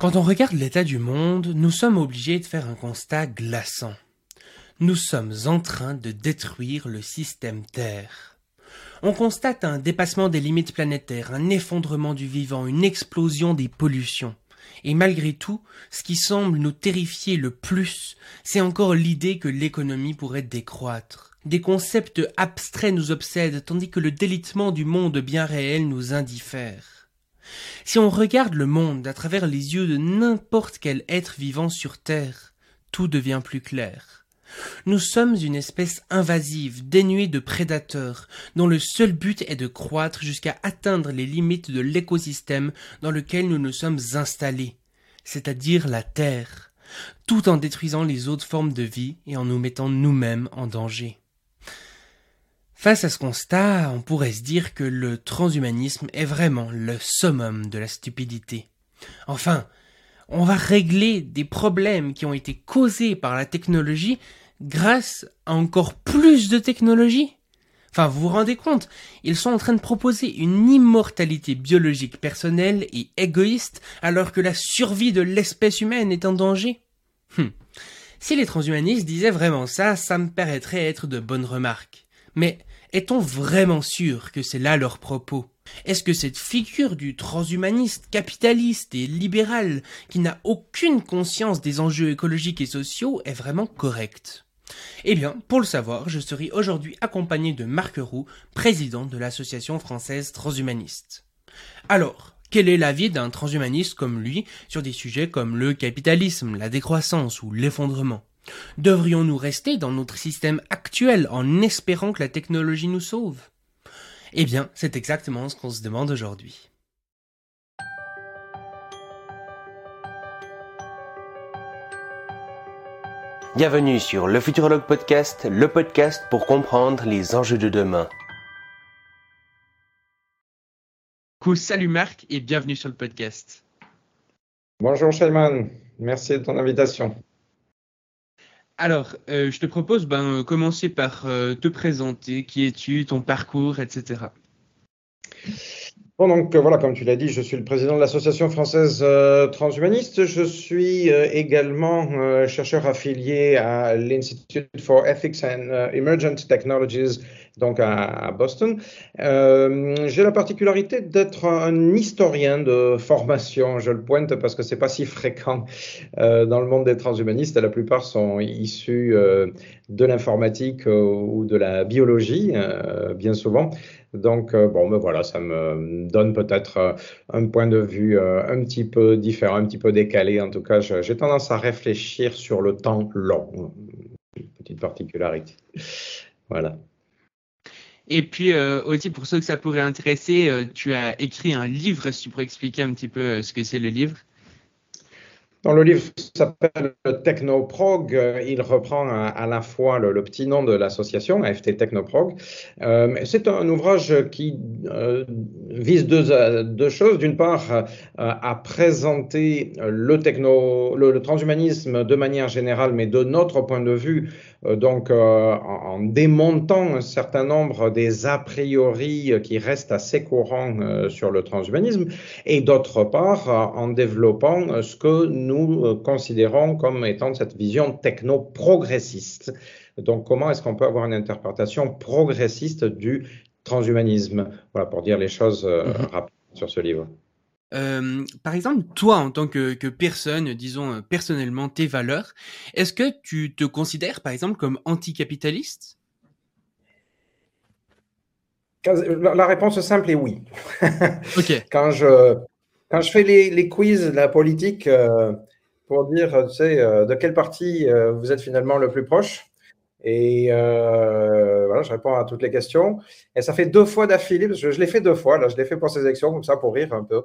Quand on regarde l'état du monde, nous sommes obligés de faire un constat glaçant. Nous sommes en train de détruire le système Terre. On constate un dépassement des limites planétaires, un effondrement du vivant, une explosion des pollutions. Et malgré tout, ce qui semble nous terrifier le plus, c'est encore l'idée que l'économie pourrait décroître. Des concepts abstraits nous obsèdent, tandis que le délitement du monde bien réel nous indiffère. Si on regarde le monde à travers les yeux de n'importe quel être vivant sur Terre, tout devient plus clair. Nous sommes une espèce invasive, dénuée de prédateurs, dont le seul but est de croître jusqu'à atteindre les limites de l'écosystème dans lequel nous nous sommes installés, c'est-à-dire la Terre, tout en détruisant les autres formes de vie et en nous mettant nous-mêmes en danger. Face à ce constat, on pourrait se dire que le transhumanisme est vraiment le summum de la stupidité. Enfin, on va régler des problèmes qui ont été causés par la technologie grâce à encore plus de technologie. Enfin, vous vous rendez compte, ils sont en train de proposer une immortalité biologique personnelle et égoïste alors que la survie de l'espèce humaine est en danger. Hum. Si les transhumanistes disaient vraiment ça, ça me paraîtrait être de bonnes remarques. Mais est-on vraiment sûr que c'est là leur propos? Est-ce que cette figure du transhumaniste capitaliste et libéral qui n'a aucune conscience des enjeux écologiques et sociaux est vraiment correcte? Eh bien, pour le savoir, je serai aujourd'hui accompagné de Marc Roux, président de l'association française transhumaniste. Alors, quel est l'avis d'un transhumaniste comme lui sur des sujets comme le capitalisme, la décroissance ou l'effondrement? Devrions-nous rester dans notre système actuel en espérant que la technologie nous sauve? Eh bien, c'est exactement ce qu'on se demande aujourd'hui. Bienvenue sur le Futurologue Podcast, le podcast pour comprendre les enjeux de demain. Salut Marc et bienvenue sur le podcast. Bonjour Shaiman, merci de ton invitation. Alors, euh, je te propose ben, euh, commencer par euh, te présenter, qui es-tu, ton parcours, etc. Bon, donc voilà, comme tu l'as dit, je suis le président de l'association française transhumaniste. Je suis également chercheur affilié à l'Institute for Ethics and Emergent Technologies donc à, Boston. Euh, j'ai la particularité d'être un historien de formation. Je le pointe parce que c'est pas si fréquent euh, dans le monde des transhumanistes. La plupart sont issus euh, de l'informatique ou de la biologie, bien souvent. Donc, bon, ben voilà, ça me donne peut-être un point de vue un petit peu différent, un petit peu décalé. En tout cas, j'ai tendance à réfléchir sur le temps long. Petite particularité. Voilà. Et puis euh, aussi, pour ceux que ça pourrait intéresser, euh, tu as écrit un livre, si tu pourrais expliquer un petit peu euh, ce que c'est le livre? Le livre s'appelle Technoprog. Il reprend à, la fois le, petit nom de l'association, AFT Technoprog. c'est un ouvrage qui vise deux, choses. D'une part, à présenter le, transhumanisme de manière générale, mais de notre point de vue, euh, donc euh, en, démontant un certain nombre des a priori qui restent assez courants euh, sur le transhumanisme, et d'autre part en développant ce que nous considérons comme étant cette vision techno-progressiste. Donc comment est-ce qu'on peut avoir une interprétation progressiste du transhumanisme? Voilà, pour dire les choses mm-hmm. rapides sur ce livre. Euh, par exemple, toi, en tant que, personne, disons euh, personnellement tes valeurs, est-ce que tu te considères, par exemple, comme anticapitaliste? La réponse simple est oui. ok. quand, je, quand je fais les, les quiz de la politique euh, pour dire, tu sais, de quel parti vous êtes finalement le plus proche, et euh, voilà, je réponds à toutes les questions. Et ça fait deux fois d'affilée, parce que je l'ai fait deux fois. Là, je l'ai fait pour ces élections, comme ça, pour rire un peu.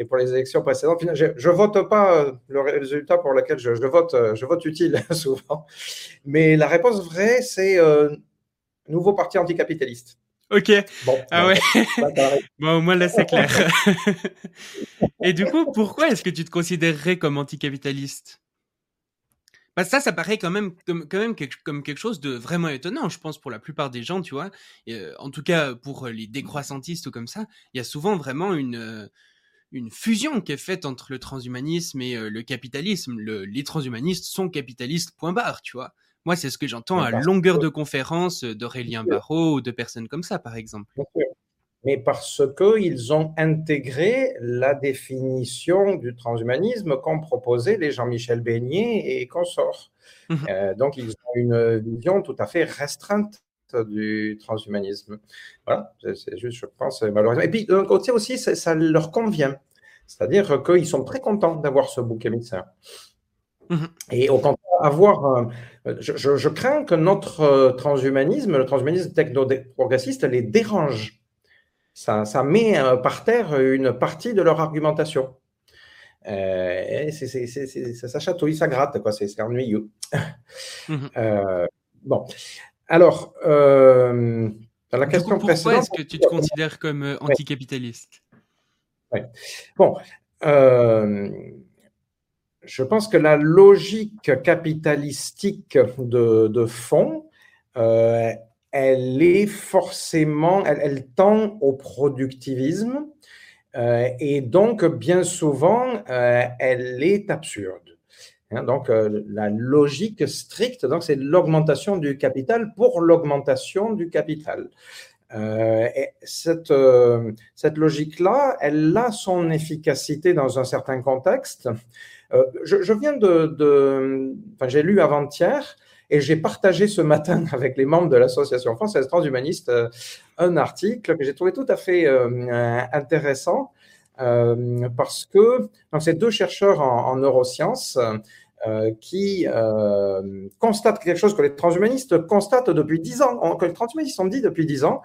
Et pour les élections précédentes, je ne vote pas euh, le résultat pour lequel je, vote, euh, je vote utile souvent. Mais la réponse vraie, c'est nouveau parti anticapitaliste. Ok. Bon, ah ouais. bon, au moins là, c'est clair. Et du coup, pourquoi est-ce que tu te considérerais comme anticapitaliste? Bah, ça, ça paraît quand même comme, quand même quelque, comme quelque chose de vraiment étonnant, je pense, pour la plupart des gens, tu vois. Euh, en tout cas, pour les décroissantistes ou comme ça, il y a souvent vraiment une, euh, une fusion qui est faite entre le transhumanisme et le capitalisme. les transhumanistes sont capitalistes, point barre, tu vois. Moi, c'est ce que j'entends à longueur de conférences d'Aurélien Barraud ou de personnes comme ça, par exemple. Mais parce qu'ils ont intégré la définition du transhumanisme qu'ont proposé les Jean-Michel Beignet et consorts. Mmh euh, donc, ils ont une vision tout à fait restreinte du transhumanisme. Voilà, c'est juste, je pense, malheureusement. Et puis, d'un côté aussi, ça, leur convient. C'est-à-dire qu'ils sont très contents d'avoir ce bouc émissaire. Et au contraire, avoir. je, crains que notre euh, transhumanisme, le transhumanisme techno-progressiste, les dérange. Ça, ça, met euh, par terre une partie de leur argumentation. Euh, ça, chatouille, ça gratte, quoi. C'est ennuyeux. Mmh bon. Alors, dans la question pourquoi précédente. Pourquoi est-ce que tu te considères comme anticapitaliste? Ouais. Bon je pense que la logique capitalistique de, fond, euh, elle est forcément, elle, tend au productivisme euh, et donc bien souvent, euh, elle est absurde. Hein, donc la logique stricte, c'est l'augmentation du capital pour l'augmentation du capital. et cette, cette logique-là, elle a son efficacité dans un certain contexte, euh, je, viens de, enfin, j'ai lu avant-hier et j'ai partagé ce matin avec les membres de l'association française transhumaniste euh, un article que j'ai trouvé tout à fait euh, intéressant parce que c'est deux chercheurs en neurosciences euh, qui euh, constate quelque chose que les transhumanistes constatent depuis dix ans, que les transhumanistes ont dit depuis dix ans,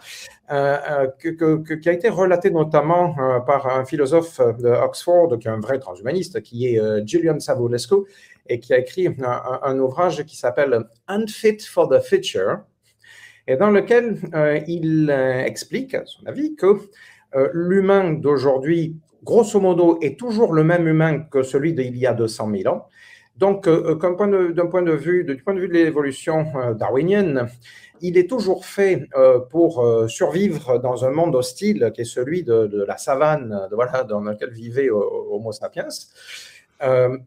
euh, que, qui a été relaté notamment par un philosophe de Oxford, qui est un vrai transhumaniste, qui est Julian Savulescu, et qui a écrit un, ouvrage qui s'appelle Unfit for the Future, et dans lequel il explique, à son avis, que l'humain d'aujourd'hui, grosso modo, est toujours le même humain que celui d'il y a 200 000 ans, donc, euh, euh, d'un point, de vue, du point de vue de l'évolution euh, darwinienne, il est toujours fait pour survivre dans un monde hostile qui est celui de, la savane, dans lequel vivait Homo sapiens.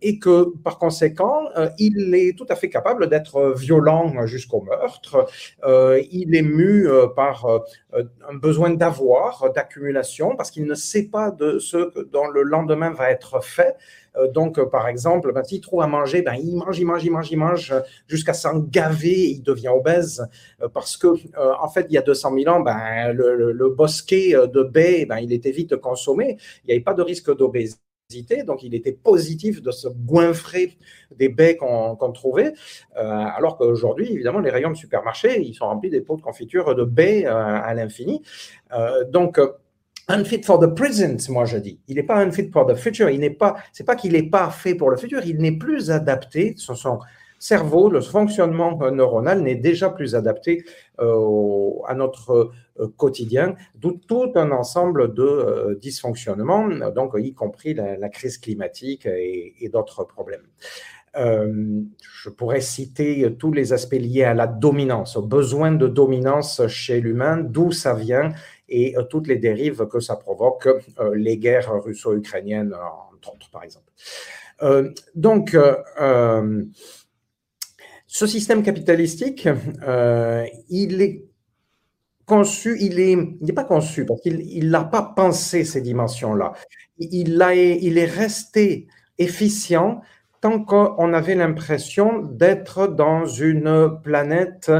Et que par conséquent, il est tout à fait capable d'être violent jusqu'au meurtre. il est mu par un besoin d'avoir, d'accumulation, parce qu'il ne sait pas de ce dont le lendemain va être fait. Euh, donc, euh, par exemple, ben, s'il trouve à manger, ben, il mange, il mange, il mange, il mange jusqu'à s'en gaver, il devient obèse euh, parce que, en fait, il y a 200 000 ans, ben, le, bosquet de baies, ben, il était vite consommé. Il n'y avait pas de risque d'obésité. Donc, il était positif de se goinfrer des baies qu'on trouvait, alors qu'aujourd'hui, évidemment, les rayons de supermarché, ils sont remplis des pots de confiture de baies à l'infini. donc, unfit for the present, moi je dis. Il n'est pas unfit for the future. Il n'est pas, c'est pas qu'il n'est pas fait pour le futur. Il n'est plus adapté. Son, cerveau, le fonctionnement neuronal n'est déjà plus adapté euh, à notre euh, quotidien, d'où tout un ensemble de euh, dysfonctionnements, donc y compris la, crise climatique et, d'autres problèmes. je pourrais citer tous les aspects liés à la dominance, au besoin de dominance chez l'humain, d'où ça vient et toutes les dérives que ça provoque, les guerres russo-ukrainiennes, entre autres, par exemple. Donc, ce système capitalistique, il est conçu, il n'est pas conçu parce qu'il n'a pas pensé ces dimensions-là. Il, il est resté efficient tant qu'on avait l'impression d'être dans une planète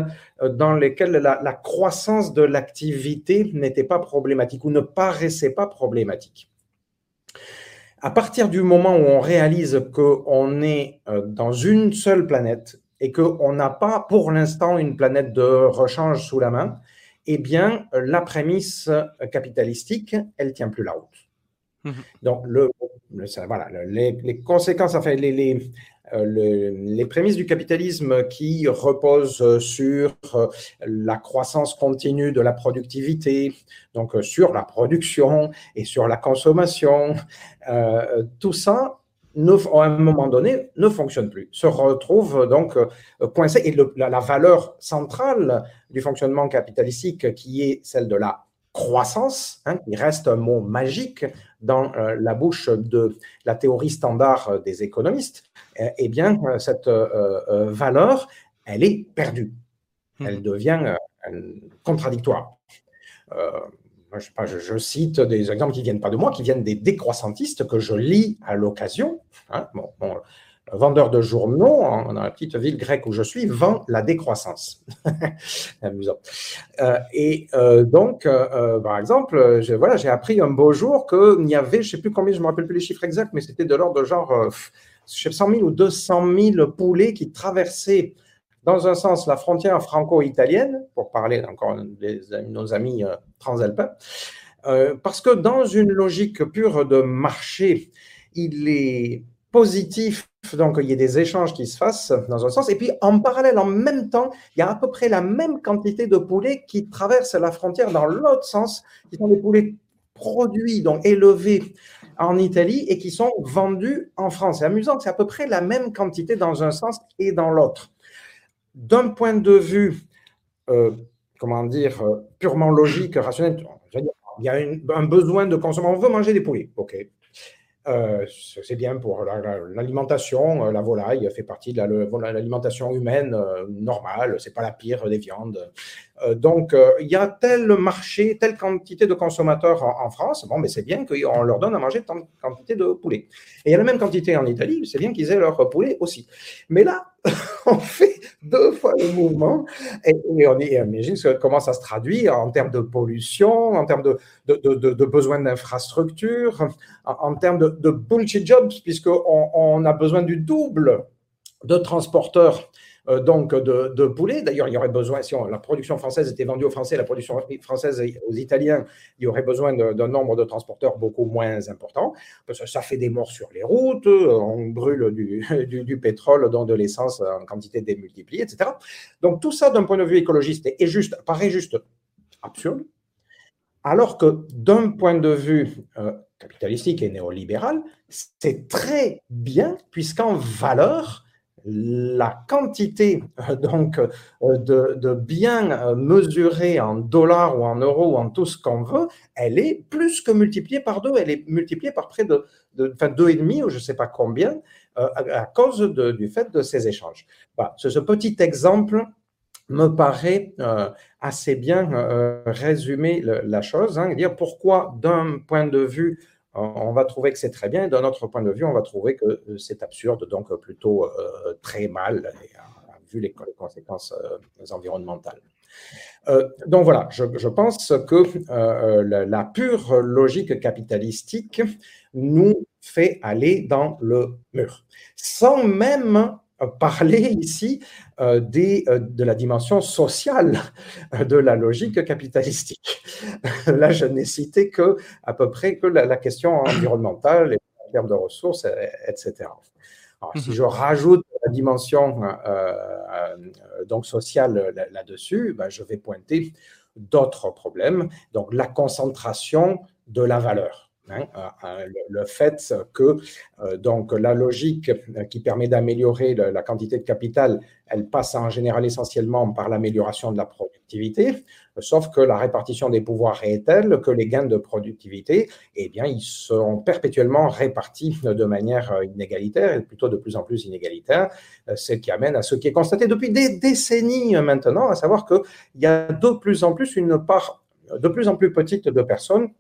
euh, dans laquelle la, croissance de l'activité n'était pas problématique ou ne paraissait pas problématique. À partir du moment où on réalise qu'on est euh, dans une seule planète et qu'on n'a pas pour l'instant une planète de rechange sous la main, eh bien, la prémisse capitalistique, elle tient plus la route. Mmh Donc, le, voilà, les, conséquences, enfin, les, euh, les, prémices du capitalisme qui reposent sur euh, la croissance continue de la productivité, donc euh, sur la production et sur la consommation, tout ça, à un moment donné, ne fonctionne plus, se retrouve donc coincé. Et la, valeur centrale du fonctionnement capitalistique, qui est celle de la croissance, hein, qui reste un mot magique dans la bouche de la théorie standard des économistes, eh bien, cette valeur, elle est perdue. Elle mmh. devient contradictoire. Je, je, cite des exemples qui ne viennent pas de moi, qui viennent des décroissantistes que je lis à l'occasion. Hein. vendeur de journaux dans la petite ville grecque où je suis vend la décroissance. Amusant. Euh, et euh, donc, euh, par exemple, voilà, j'ai appris un beau jour qu'il y avait, je ne sais plus combien, je ne me rappelle plus les chiffres exacts, mais c'était de l'ordre de genre je sais, 100 000 ou 200 000 poulets qui traversaient dans un sens la frontière franco-italienne, pour parler encore de nos amis transalpins, parce que dans une logique pure de marché, il est positif donc il y a des échanges qui se fassent dans un sens. Et puis en parallèle, en même temps, il y a à peu près la même quantité de poulets qui traversent la frontière dans l'autre sens, qui sont des poulets produits, donc élevés en Italie et qui sont vendus en France. C'est amusant, c'est à peu près la même quantité dans un sens et dans l'autre. D'un point de vue, euh, comment dire, euh, purement logique, rationnel, il y a un besoin de consommer. On veut manger des poulets, ok. Euh, c'est bien pour l'alimentation. La, volaille fait partie de l'alimentation humaine euh, normale. C'est pas la pire des viandes. Euh, donc, il y a tel marché, telle quantité de consommateurs en, France. Bon, mais c'est bien qu'on leur donne à manger tant quantité de poulet. Et il y a la même quantité en Italie. C'est bien qu'ils aient leur poulet aussi. Mais là, on fait deux fois le mouvement et, on imagine comment ça se traduit en termes de pollution, en termes de, de, de, besoin d'infrastructures, en, termes de, bullshit jobs, puisqu'on on a besoin du double de transporteurs donc de, de poulet. D'ailleurs, il y aurait besoin, si la production française était vendue aux Français, la production française aux Italiens, il y aurait besoin d'un nombre de transporteurs beaucoup moins important, parce que ça fait des morts sur les routes, on brûle du, du, pétrole, donc de l'essence en quantité démultipliée, etc. Donc tout ça, d'un point de vue écologiste, est juste, paraît juste absurde, alors que d'un point de vue euh, capitalistique et néolibéral, c'est très bien, puisqu'en valeur, la quantité euh, donc euh, de, biens euh, mesurés en dollars ou en euros ou en tout ce qu'on veut, elle est plus que multipliée par deux. Elle est multipliée par près de, deux et demi ou je ne sais pas combien à, cause du fait de ces échanges. ce, petit exemple me paraît assez bien résumer la chose, hein, dire pourquoi d'un point de vue on va trouver que c'est très bien. D'un autre point de vue, on va trouver que euh, c'est absurde, donc euh, plutôt euh, très mal, vu les, conséquences environnementales. donc voilà, je, pense que la, pure logique capitalistique nous fait aller dans le mur, sans même parler ici euh, des, euh, de la dimension sociale de la logique capitalistique. Là, je n'ai cité que à peu près que la, question environnementale, en termes de ressources, etc. si mhm. je rajoute la dimension euh, donc sociale là-dessus, ben, je vais pointer d'autres problèmes. Donc la concentration de la valeur. Hein, le, fait que euh, donc la logique qui permet d'améliorer la quantité de capital, elle passe en général essentiellement par l'amélioration de la productivité, sauf que la répartition des pouvoirs est telle que les gains de productivité, eh bien, ils sont perpétuellement répartis de manière inégalitaire et plutôt de plus en plus inégalitaire, ce qui amène à ce qui est constaté depuis des décennies maintenant, à savoir qu'il y a de plus en plus une part de plus en plus petite de personnes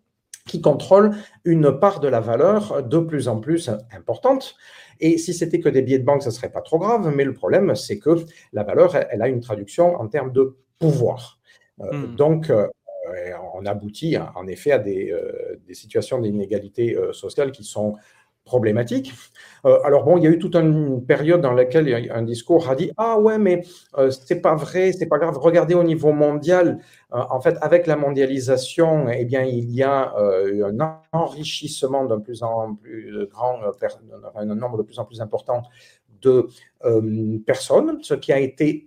qui contrôle une part de la valeur de plus en plus importante. Et si c'était que des billets de banque, ce ne serait pas trop grave, mais le problème, c'est que la valeur, elle a une traduction en termes de pouvoir. Euh, hmm. Donc, euh, on aboutit en effet à des, euh, des situations d'inégalité sociale qui sont problématique. Euh, alors bon, il y a eu toute une période dans laquelle un discours a dit ah ouais mais euh, c'est pas vrai, c'est pas grave. Regardez au niveau mondial, euh, en fait avec la mondialisation, eh bien il y a un enrichissement d'un plus en plus grand, un nombre de plus en plus important de personnes, ce qui a été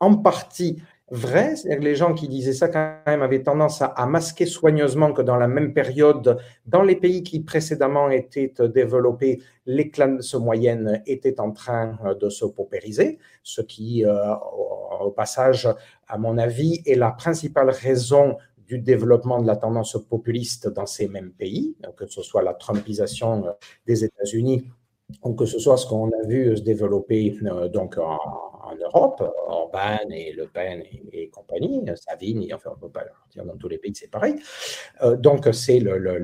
en partie vrai. C'est-à-dire les gens qui disaient ça quand même avaient tendance à, masquer soigneusement que dans la même période, dans les pays qui précédemment étaient développés, les classes moyennes étaient en train euh, de se paupériser, ce qui, euh, au passage, à mon avis, est la principale raison du développement de la tendance populiste dans ces mêmes pays, que ce soit la Trumpisation des États-Unis ou que ce soit ce qu'on a vu se développer donc en, en Europe, Orban et Le Pen et, compagnie, Savine, enfin on ne peut pas dire dans tous les pays c'est pareil. Euh, donc c'est le,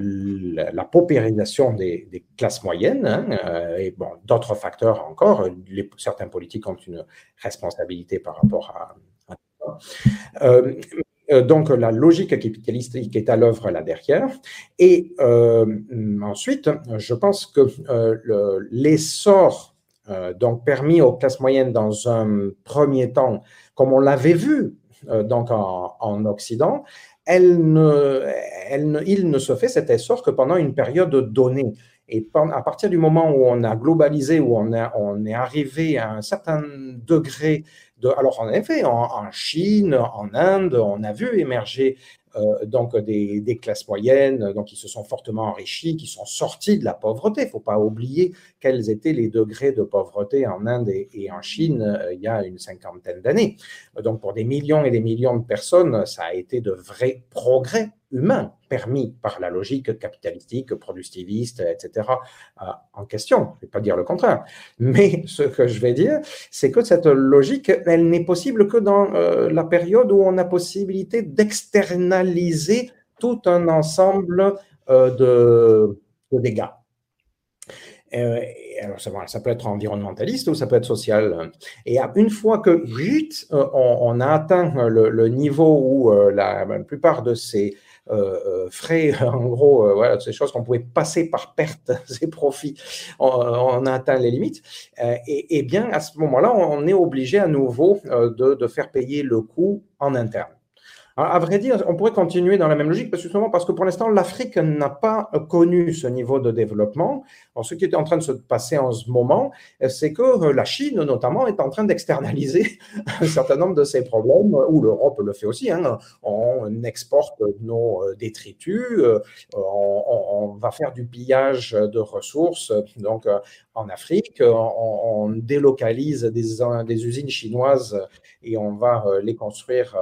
la paupérisation des, classes moyennes hein, euh, et bon, d'autres facteurs encore. Certains politiques ont une responsabilité par rapport à, euh, donc la logique capitalistique est à l'œuvre là derrière. Et ensuite, je pense que l'essor donc permis aux classes moyennes dans un premier temps, comme on l'avait vu euh, donc en, Occident, elle il ne se fait cet essor que pendant une période donnée. Et à partir du moment où on a globalisé, où on, on est arrivé à un certain degré de... Alors en effet, en, en Chine, en Inde, on a vu émerger euh, donc des, classes moyennes, donc qui se sont fortement enrichies, qui sont sorties de la pauvreté. Il ne faut pas oublier quels étaient les degrés de pauvreté en Inde et, en Chine euh, il y a une cinquantaine d'années. Donc pour des millions et des millions de personnes, ça a été de vrais progrès humain permis par la logique capitalistique, productiviste, etc., euh, en question. Je ne vais pas dire le contraire. Mais ce que je vais dire, c'est que cette logique, elle n'est possible que dans euh, la période où on a possibilité d'externaliser tout un ensemble euh, de, dégâts. alors ça, peut être environnementaliste ou ça peut être social. Et une fois que vite, on, a atteint le, niveau où la, plupart de ces frais, en gros, euh, voilà, ces choses qu'on pouvait passer par perte, ces profits, on, on, a atteint les limites. et, et, bien, à ce moment-là, on est obligé à nouveau de, de faire payer le coût en interne. À vrai dire, on pourrait continuer dans la même logique, parce justement parce que pour l'instant, l'Afrique n'a pas connu ce niveau de développement. Alors, ce qui est en train de se passer en ce moment, c'est que la Chine, notamment, est en train d'externaliser un certain nombre de ses problèmes, ou l'Europe le fait aussi. Hein. On exporte nos détritus, on, va faire du pillage de ressources. Donc, en Afrique, on, délocalise des usines chinoises et on va les construire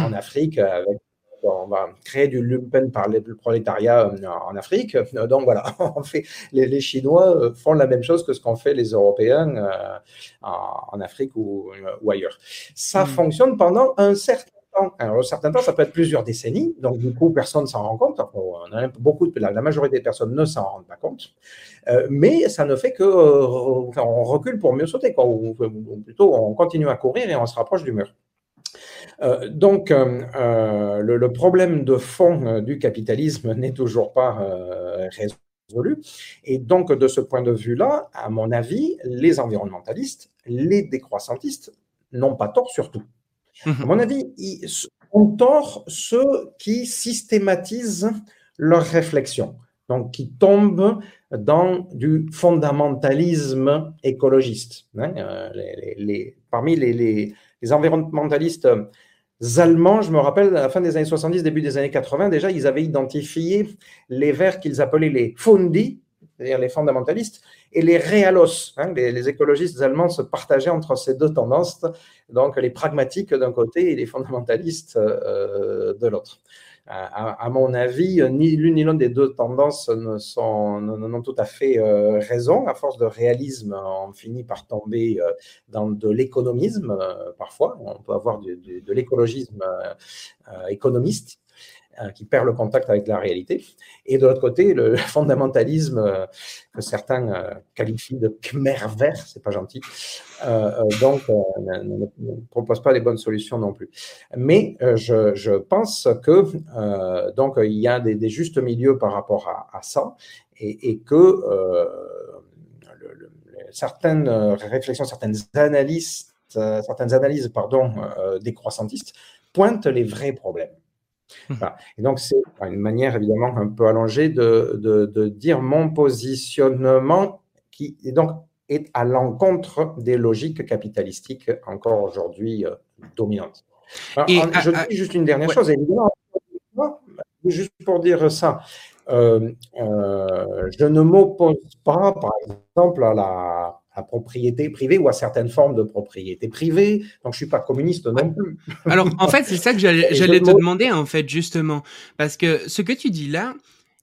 en Afrique avec on va créer du lumpen par le prolétariat euh, en Afrique. Donc voilà, on fait, les, Chinois euh, font la même chose que ce qu'ont fait les Européens euh, en, Afrique ou, ailleurs. Ça hmm. fonctionne pendant un certain temps. Alors, un certain temps, ça peut être plusieurs décennies. Donc, du coup, personne ne s'en rend compte. beaucoup de, la, majorité des personnes ne s'en rendent pas compte. mais ça ne fait que on recule pour mieux sauter, ou plutôt on continue à courir et on se rapproche du mur. Euh, donc, euh, euh, le, problème de fond du capitalisme n'est toujours pas résolu. Et donc, de ce point de vue-là, à mon avis, les environnementalistes, les décroissantistes n'ont pas tort surtout. Mhm. À mon avis, ils ont tort ceux qui systématisent leur réflexion, donc qui tombent dans du fondamentalisme écologiste. Hein, les, parmi les, les environnementalistes euh, allemands, je me rappelle, à la fin des années 70, début des années 80, déjà, ils avaient identifié les verts qu'ils appelaient les Fundi, c'est-à-dire les fondamentalistes, et les realos. Hein, les, écologistes allemands se partageaient entre ces deux tendances, donc les pragmatiques d'un côté et les fondamentalistes euh, de l'autre à, mon avis, ni l'une ni l'autre des deux tendances n'ont tout à fait euh, raison. À force de réalisme, on finit par tomber euh, dans de l'économisme euh, parfois. On peut avoir de l'écologisme économiste euh, qui perd le contact avec la réalité. Et de l'autre côté, le fondamentalisme euh, que certains euh, qualifient de Khmer vert, c'est pas gentil, donc ne, propose pas les bonnes solutions non plus. Mais je, pense que donc il y a des, justes milieux par rapport à, ça et, que certaines réflexions, certaines analyses, certaines analyses pardon, décroissantistes pointent les vrais problèmes. Mmh. Et donc, c'est une manière évidemment un peu allongée de, de, dire mon positionnement qui est donc est à l'encontre des logiques capitalistiques encore aujourd'hui euh, dominantes. Et, je dis juste une dernière chose, évidemment, juste pour dire ça, euh, euh, je ne m'oppose pas, par exemple, à la, la propriété privée ou à certaines formes de propriété privée. Donc, je suis pas communiste non plus. Alors, en fait, c'est ça que j'allais te demander, en fait, justement. Parce que ce que tu dis là,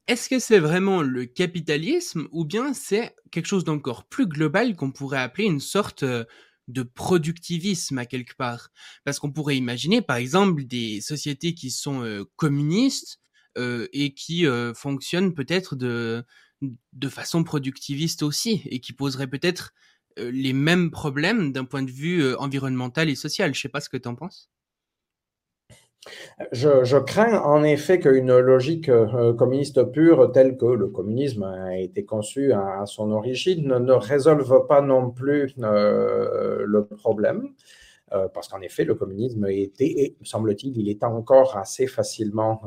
est-ce que c'est vraiment le capitalisme ou bien c'est quelque chose d'encore plus global qu'on pourrait appeler une sorte euh, de productivisme à quelque part? Parce qu'on pourrait imaginer, par exemple, des sociétés qui sont euh, communistes euh, et qui fonctionnent peut-être de, de façon productiviste aussi et qui poseraient peut-être les mêmes problèmes d'un point de vue environnemental et social. Je sais pas ce que tu en penses. Je, crains en effet qu'une logique euh, communiste pure telle que le communisme a été conçu à, son origine ne, résolve pas non plus euh, le problème. Euh, parce qu'en effet, le communisme était, et semble-t-il, il est encore assez facilement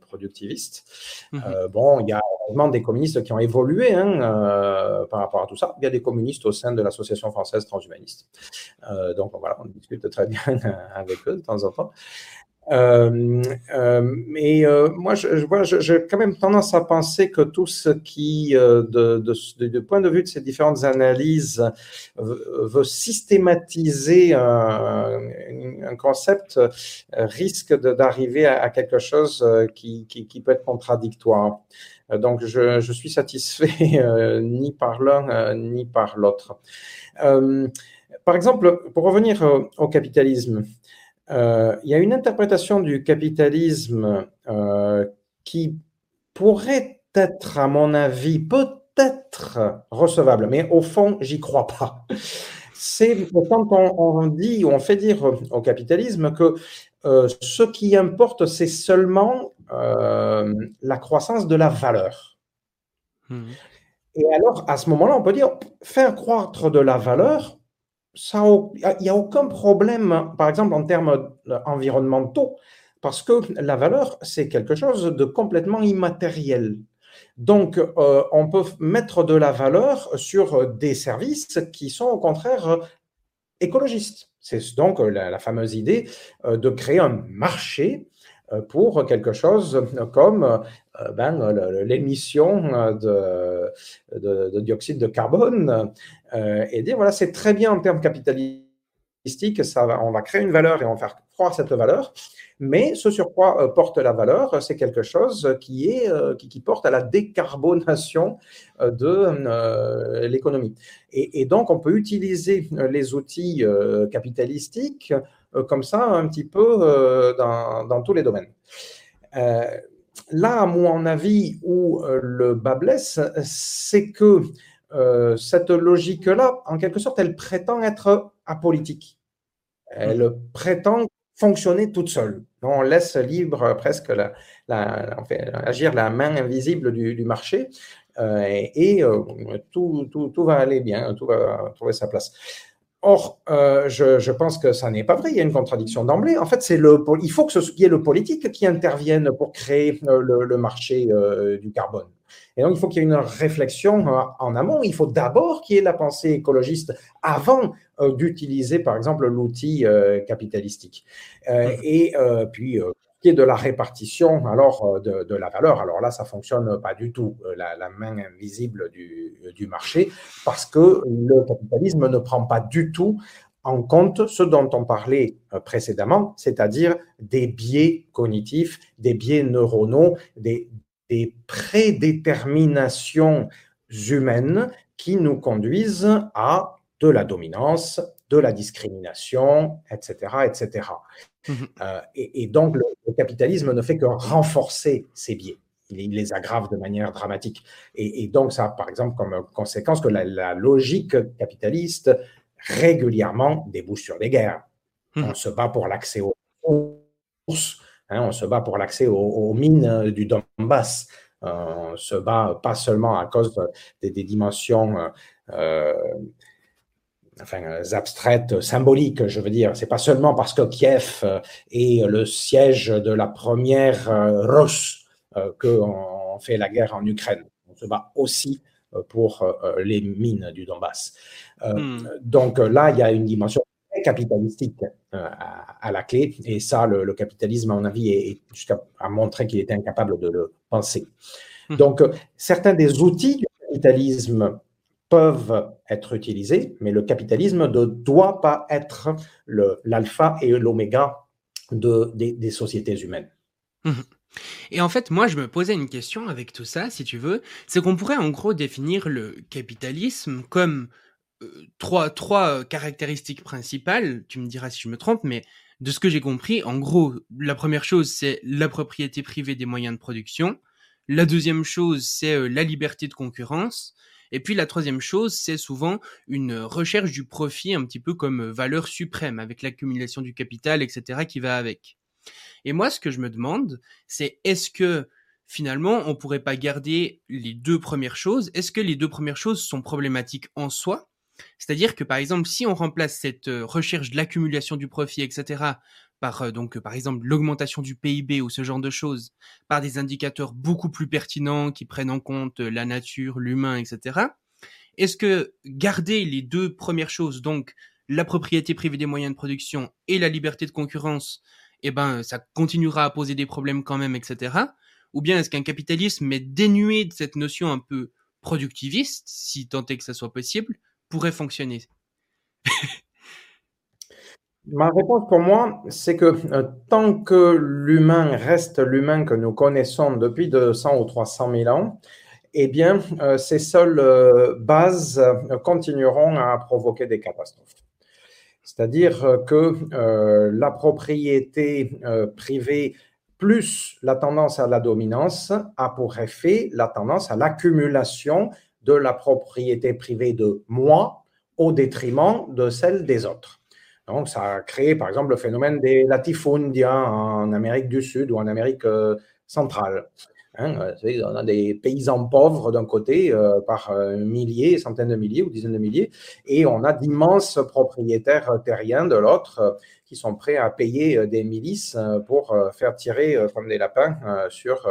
productiviste. Mmh bon, il y a vraiment des communistes qui ont évolué hein, par rapport à tout ça. Il y a des communistes au sein de l'Association française transhumaniste. donc voilà, on discute très bien avec eux de temps en temps. Euh, euh, mais euh, moi, j'ai quand même tendance à penser que tout ce qui, de, point de vue de ces différentes analyses, veut, systématiser un, un concept, risque d'arriver à, quelque chose qui, qui, qui, peut être contradictoire. Donc, je, je suis satisfait ni par l'un ni par l'autre. par exemple, pour revenir au capitalisme, euh, il y a une interprétation du capitalisme euh, qui pourrait être, à mon avis, peut-être recevable, mais au fond, j'y crois pas. C'est quand on, dit ou on fait dire au capitalisme que euh, ce qui importe, c'est seulement la croissance de la valeur. Mmh. Et alors, à ce moment-là, on peut dire, faire croître de la valeur, il n'y a aucun problème, par exemple, en termes environnementaux, parce que la valeur, c'est quelque chose de complètement immatériel. Donc, euh, on peut mettre de la valeur sur des services qui sont au contraire écologistes. C'est donc la, fameuse idée euh, de créer un marché euh, pour quelque chose comme ben, l'émission de, dioxyde de carbone euh, et dire voilà, c'est très bien en termes capitalistiques, ça on va créer une valeur et on va faire croire cette valeur, mais ce sur quoi euh, porte la valeur, c'est quelque chose qui, est, euh, qui, porte à la décarbonation de l'économie. Et, donc, on peut utiliser les outils capitalistiques comme ça un petit peu dans, dans tous les domaines. là, à mon avis, où le bas blesse, c'est que euh, cette logique-là, en quelque sorte, elle prétend être apolitique. Elle mmh. prétend fonctionner toute seule. On laisse libre presque la, agir la main invisible du, marché euh, et, euh, tout, tout, va aller bien, tout va trouver sa place. Or, je, pense que ça n'est pas vrai. Il y a une contradiction d'emblée. En fait, c'est le, il faut que ce soit le politique qui intervienne pour créer le marché du carbone. Et donc, il faut qu'il y ait une réflexion euh, en amont. Il faut d'abord qu'il y ait la pensée écologiste avant euh, d'utiliser, par exemple, l'outil euh, capitalistique. et puis, de la répartition alors de, la valeur. Alors là, ça fonctionne pas du tout, la, main invisible du, du, marché, parce que le capitalisme ne prend pas du tout en compte ce dont on parlait précédemment, c'est-à-dire des biais cognitifs, des biais neuronaux, des, des prédéterminations humaines qui nous conduisent à de la dominance, de la discrimination, etc. etc. Mmh euh, et, donc, le, capitalisme ne fait que renforcer ces biais. Il, les aggrave de manière dramatique. Et, donc, ça a par exemple comme conséquence que la, logique capitaliste régulièrement débouche sur des guerres. Mmh. On se bat pour l'accès aux ressources, Hein, on se bat pour l'accès aux, mines du Donbass. Euh, on se bat pas seulement à cause des, dimensions euh, euh, abstraites, symboliques, je veux dire. C'est pas seulement parce que Kiev est le siège de la première Russe qu'on fait la guerre en Ukraine. On se bat aussi pour les mines du Donbass. Hmm. Donc là, il y a une dimension capitalistique euh, à, la clé. Et ça, le, capitalisme, à mon avis, est, jusqu'à a montré qu'il était incapable de le penser. Hmm. Donc, euh, certains des outils du capitalisme peuvent être utilisés, mais le capitalisme ne doit pas être l'alpha et l'oméga de, des, sociétés humaines. Mmh. Et en fait, moi, je me posais une question avec tout ça, si tu veux, c'est qu'on pourrait en gros définir le capitalisme comme euh, trois, trois caractéristiques principales, tu me diras si je me trompe, mais de ce que j'ai compris, en gros, la première chose, c'est la propriété privée des moyens de production. La deuxième chose, c'est euh, la liberté de concurrence. Et puis la troisième chose, c'est souvent une recherche du profit un petit peu comme valeur suprême, avec l'accumulation du capital, etc., qui va avec. Et moi, ce que je me demande, c'est est-ce que finalement, on pourrait pas garder les deux premières choses? Est-ce que les deux premières choses sont problématiques en soi? C'est-à-dire que par exemple, si on remplace cette euh, recherche de l'accumulation du profit, etc., par euh, donc par exemple l'augmentation du PIB ou ce genre de choses, par des indicateurs beaucoup plus pertinents qui prennent en compte euh, la nature, l'humain, etc. Est-ce que garder les deux premières choses, donc la propriété privée des moyens de production et la liberté de concurrence, eh ben ça continuera à poser des problèmes quand même, etc. Ou bien est-ce qu'un capitalisme dénué de cette notion un peu productiviste, si tant est que ça soit possible, pourrait fonctionner? Ma réponse pour moi, c'est que euh, tant que l'humain reste l'humain que nous connaissons depuis 200 ou 300 000 ans, eh bien, euh, ces seules euh, bases continueront à provoquer des catastrophes. C'est-à-dire que la propriété privée plus la tendance à la dominance a pour effet la tendance à l'accumulation de la propriété privée de moi au détriment de celle des autres. Donc, ça a créé, par exemple, le phénomène des latifundia en Amérique du Sud ou en Amérique euh, centrale. Hein, euh, on a des paysans pauvres d'un côté euh, par milliers, centaines de milliers ou dizaines de milliers, et on a d'immenses propriétaires terriens de l'autre qui sont prêts à payer des milices pour faire tirer comme des lapins sur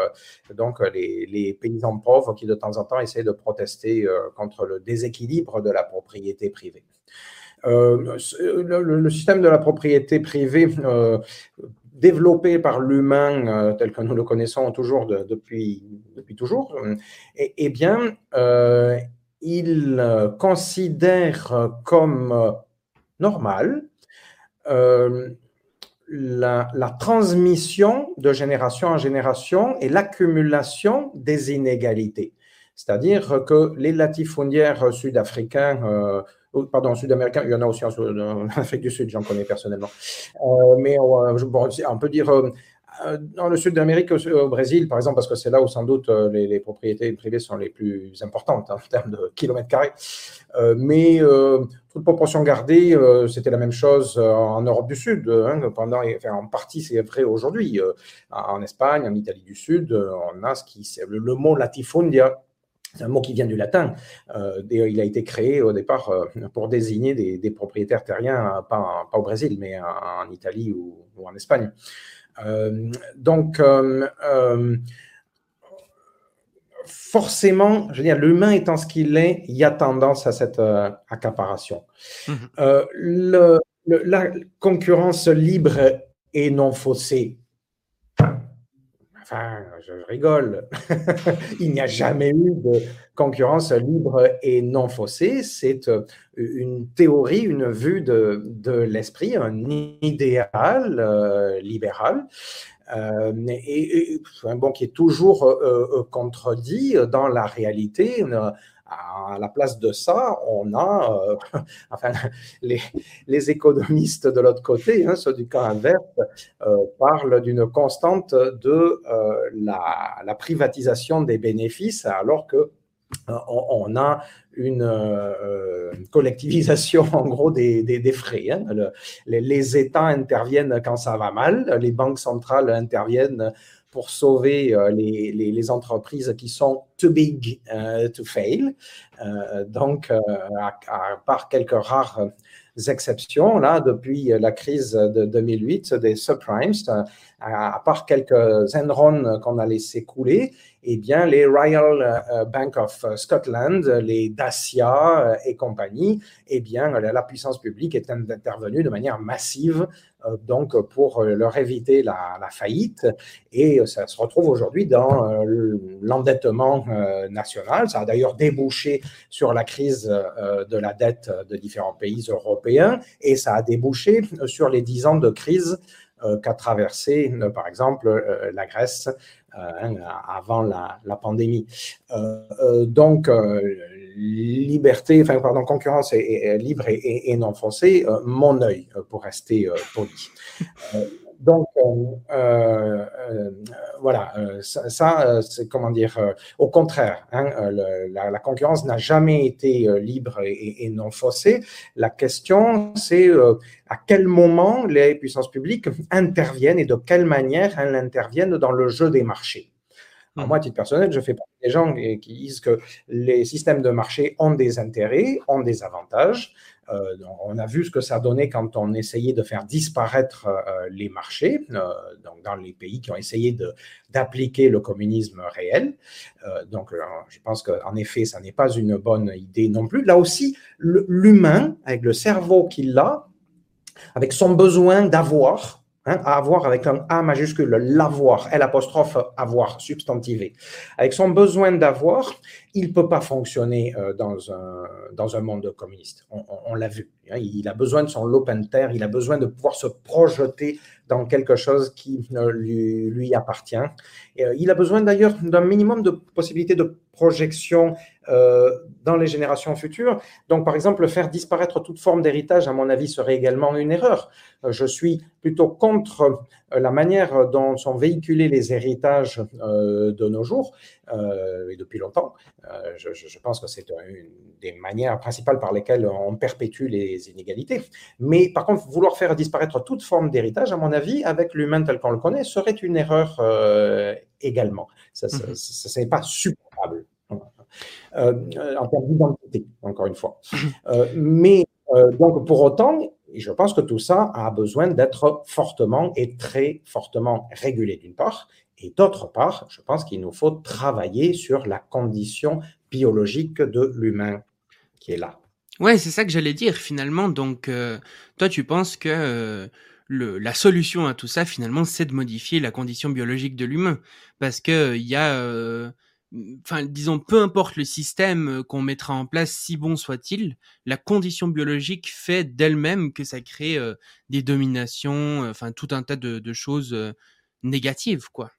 les, les, paysans pauvres qui de temps en temps essaient de protester contre le déséquilibre de la propriété privée. Euh, le, système de la propriété privée euh, développé par l'humain euh, tel que nous le connaissons toujours depuis, toujours, eh, eh bien, il considère comme normal la, transmission de génération en génération et l'accumulation des inégalités. C'est-à-dire que les latifondières sud-africains pardon, sud-américain, il y en a aussi en, Afrique du Sud, j'en connais personnellement. Euh, mais on, on, peut dire euh, dans le sud d'Amérique, au, Brésil, par exemple, parce que c'est là où sans doute euh, les, propriétés privées sont les plus importantes hein, en termes de kilomètres carrés. mais toute proportion gardée, c'était la même chose en Europe du Sud. Hein, pendant, en partie, c'est vrai aujourd'hui. en Espagne, en Italie du Sud, on a le mot latifundia c'est un mot qui vient du latin. Euh, il a été créé au départ euh, pour désigner des, propriétaires terriens, pas, au Brésil, mais en, Italie ou, en Espagne. Euh, donc, forcément, je veux dire, l'humain étant ce qu'il est, il y a tendance à cette accaparation. Mmh. la concurrence libre et non faussée Enfin, je rigole. Il n'y a jamais eu de concurrence libre et non faussée. C'est euh, une théorie, une vue de, l'esprit, un idéal euh, libéral. Euh, et, bon, qui est toujours contredit dans la réalité à la place de ça, on a, euh, enfin, les, les, économistes de l'autre côté, hein, ceux du camp inverse, euh, parlent d'une constante de euh, la, la, privatisation des bénéfices, alors que on, a une collectivisation en gros des, des, frais. Hein. les, les, États interviennent quand ça va mal, les banques centrales interviennent pour sauver euh, les, entreprises qui sont too big euh, to fail. Euh, donc, à, part quelques rares exceptions, là, depuis la crise de 2008 des subprimes, à, part quelques Enron qu'on a laissé couler, eh bien, les Royal Bank of Scotland, les Dacia et compagnie, eh bien, la puissance publique est intervenue de manière massive donc pour euh, leur éviter la, faillite. Et ça se retrouve aujourd'hui dans euh, l'endettement national. Ça a d'ailleurs débouché sur la crise de la dette de différents pays européens et ça a débouché sur les dix ans de crise qu'a traversé, par exemple, la Grèce hein, avant la, pandémie. donc, liberté, enfin, pardon, concurrence est, libre et, non faussée, mon œil, pour rester poli. Donc, euh, euh, voilà, euh, ça, c'est comment dire, au contraire, hein, la, concurrence n'a jamais été libre et, non faussée. La question, c'est à quel moment les puissances publiques interviennent et de quelle manière elles interviennent dans le jeu des marchés. Mmh. moi, à titre personnel, je fais partie des gens qui disent que les systèmes de marché ont des intérêts, ont des avantages. Euh, on a vu ce que ça donnait quand on essayait de faire disparaître euh, les marchés, euh, donc dans les pays qui ont essayé d'appliquer le communisme réel. donc, je pense qu'en effet, ça n'est pas une bonne idée non plus. Là aussi, l'humain, avec le cerveau qu'il a, avec son besoin d'avoir, Hein, avoir avec un A majuscule, l'avoir, L apostrophe avoir, substantivé. Avec son besoin d'avoir, il ne peut pas fonctionner euh, dans, un, dans un monde communiste. On, l'a vu. Hein. il a besoin de son l'open terre, il a besoin de pouvoir se projeter dans quelque chose qui lui, lui appartient. Euh, il a besoin d'ailleurs d'un minimum de possibilités de projection euh, dans les générations futures. Donc, par exemple, faire disparaître toute forme d'héritage, à mon avis, serait également une erreur. Euh, je suis plutôt contre euh, la manière dont sont véhiculés les héritages de nos jours, et depuis longtemps. Je, pense que c'est une des manières principales par lesquelles on perpétue les inégalités. Mais par contre, vouloir faire disparaître toute forme d'héritage, à mon avis, avec l'humain tel qu'on le connaît, serait une erreur également. Ça, ce n'est pas supportable. Euh, en termes d'identité, encore une fois. Euh, mais euh, donc, pour autant, je pense que tout ça a besoin d'être fortement et très fortement régulé d'une part, et d'autre part, je pense qu'il nous faut travailler sur la condition biologique de l'humain qui est là. Ouais, c'est ça que j'allais dire finalement. Donc, toi, tu penses que le, la solution à tout ça, finalement, c'est de modifier la condition biologique de l'humain, parce que il y a enfin, disons, peu importe le système euh, qu'on mettra en place, si bon soit-il, la condition biologique fait d'elle-même que ça crée euh, des dominations, euh, enfin, tout un tas de, choses négatives, quoi.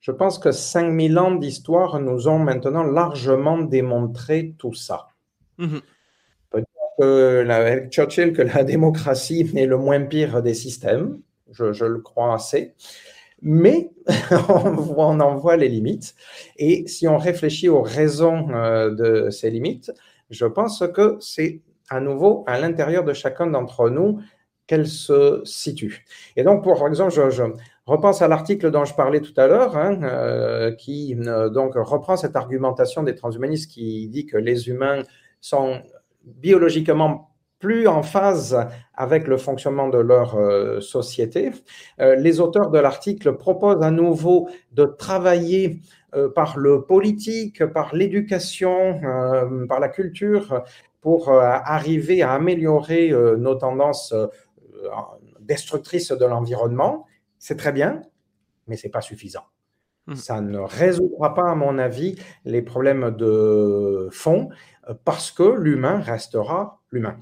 Je pense que 5000 ans d'histoire nous ont maintenant largement démontré tout ça. Mmh Peut dire que, avec Churchill que la démocratie est le moins pire des systèmes, je, je le crois assez mais on en voit les limites. Et si on réfléchit aux raisons euh, de ces limites, je pense que c'est à nouveau à l'intérieur de chacun d'entre nous qu'elles se situent. Et donc, pour exemple, je, repense à l'article dont je parlais tout à l'heure, hein, euh, qui euh, donc reprend cette argumentation des transhumanistes qui dit que les humains sont biologiquement plus en phase avec le fonctionnement de leur euh, société. Euh, les auteurs de l'article proposent à nouveau de travailler euh, par le politique, par l'éducation, par la culture, pour arriver à améliorer nos tendances destructrices de l'environnement. C'est très bien, mais ce n'est pas suffisant. Mmh. Ça ne résoudra pas, à mon avis, les problèmes de fond parce que l'humain restera l'humain.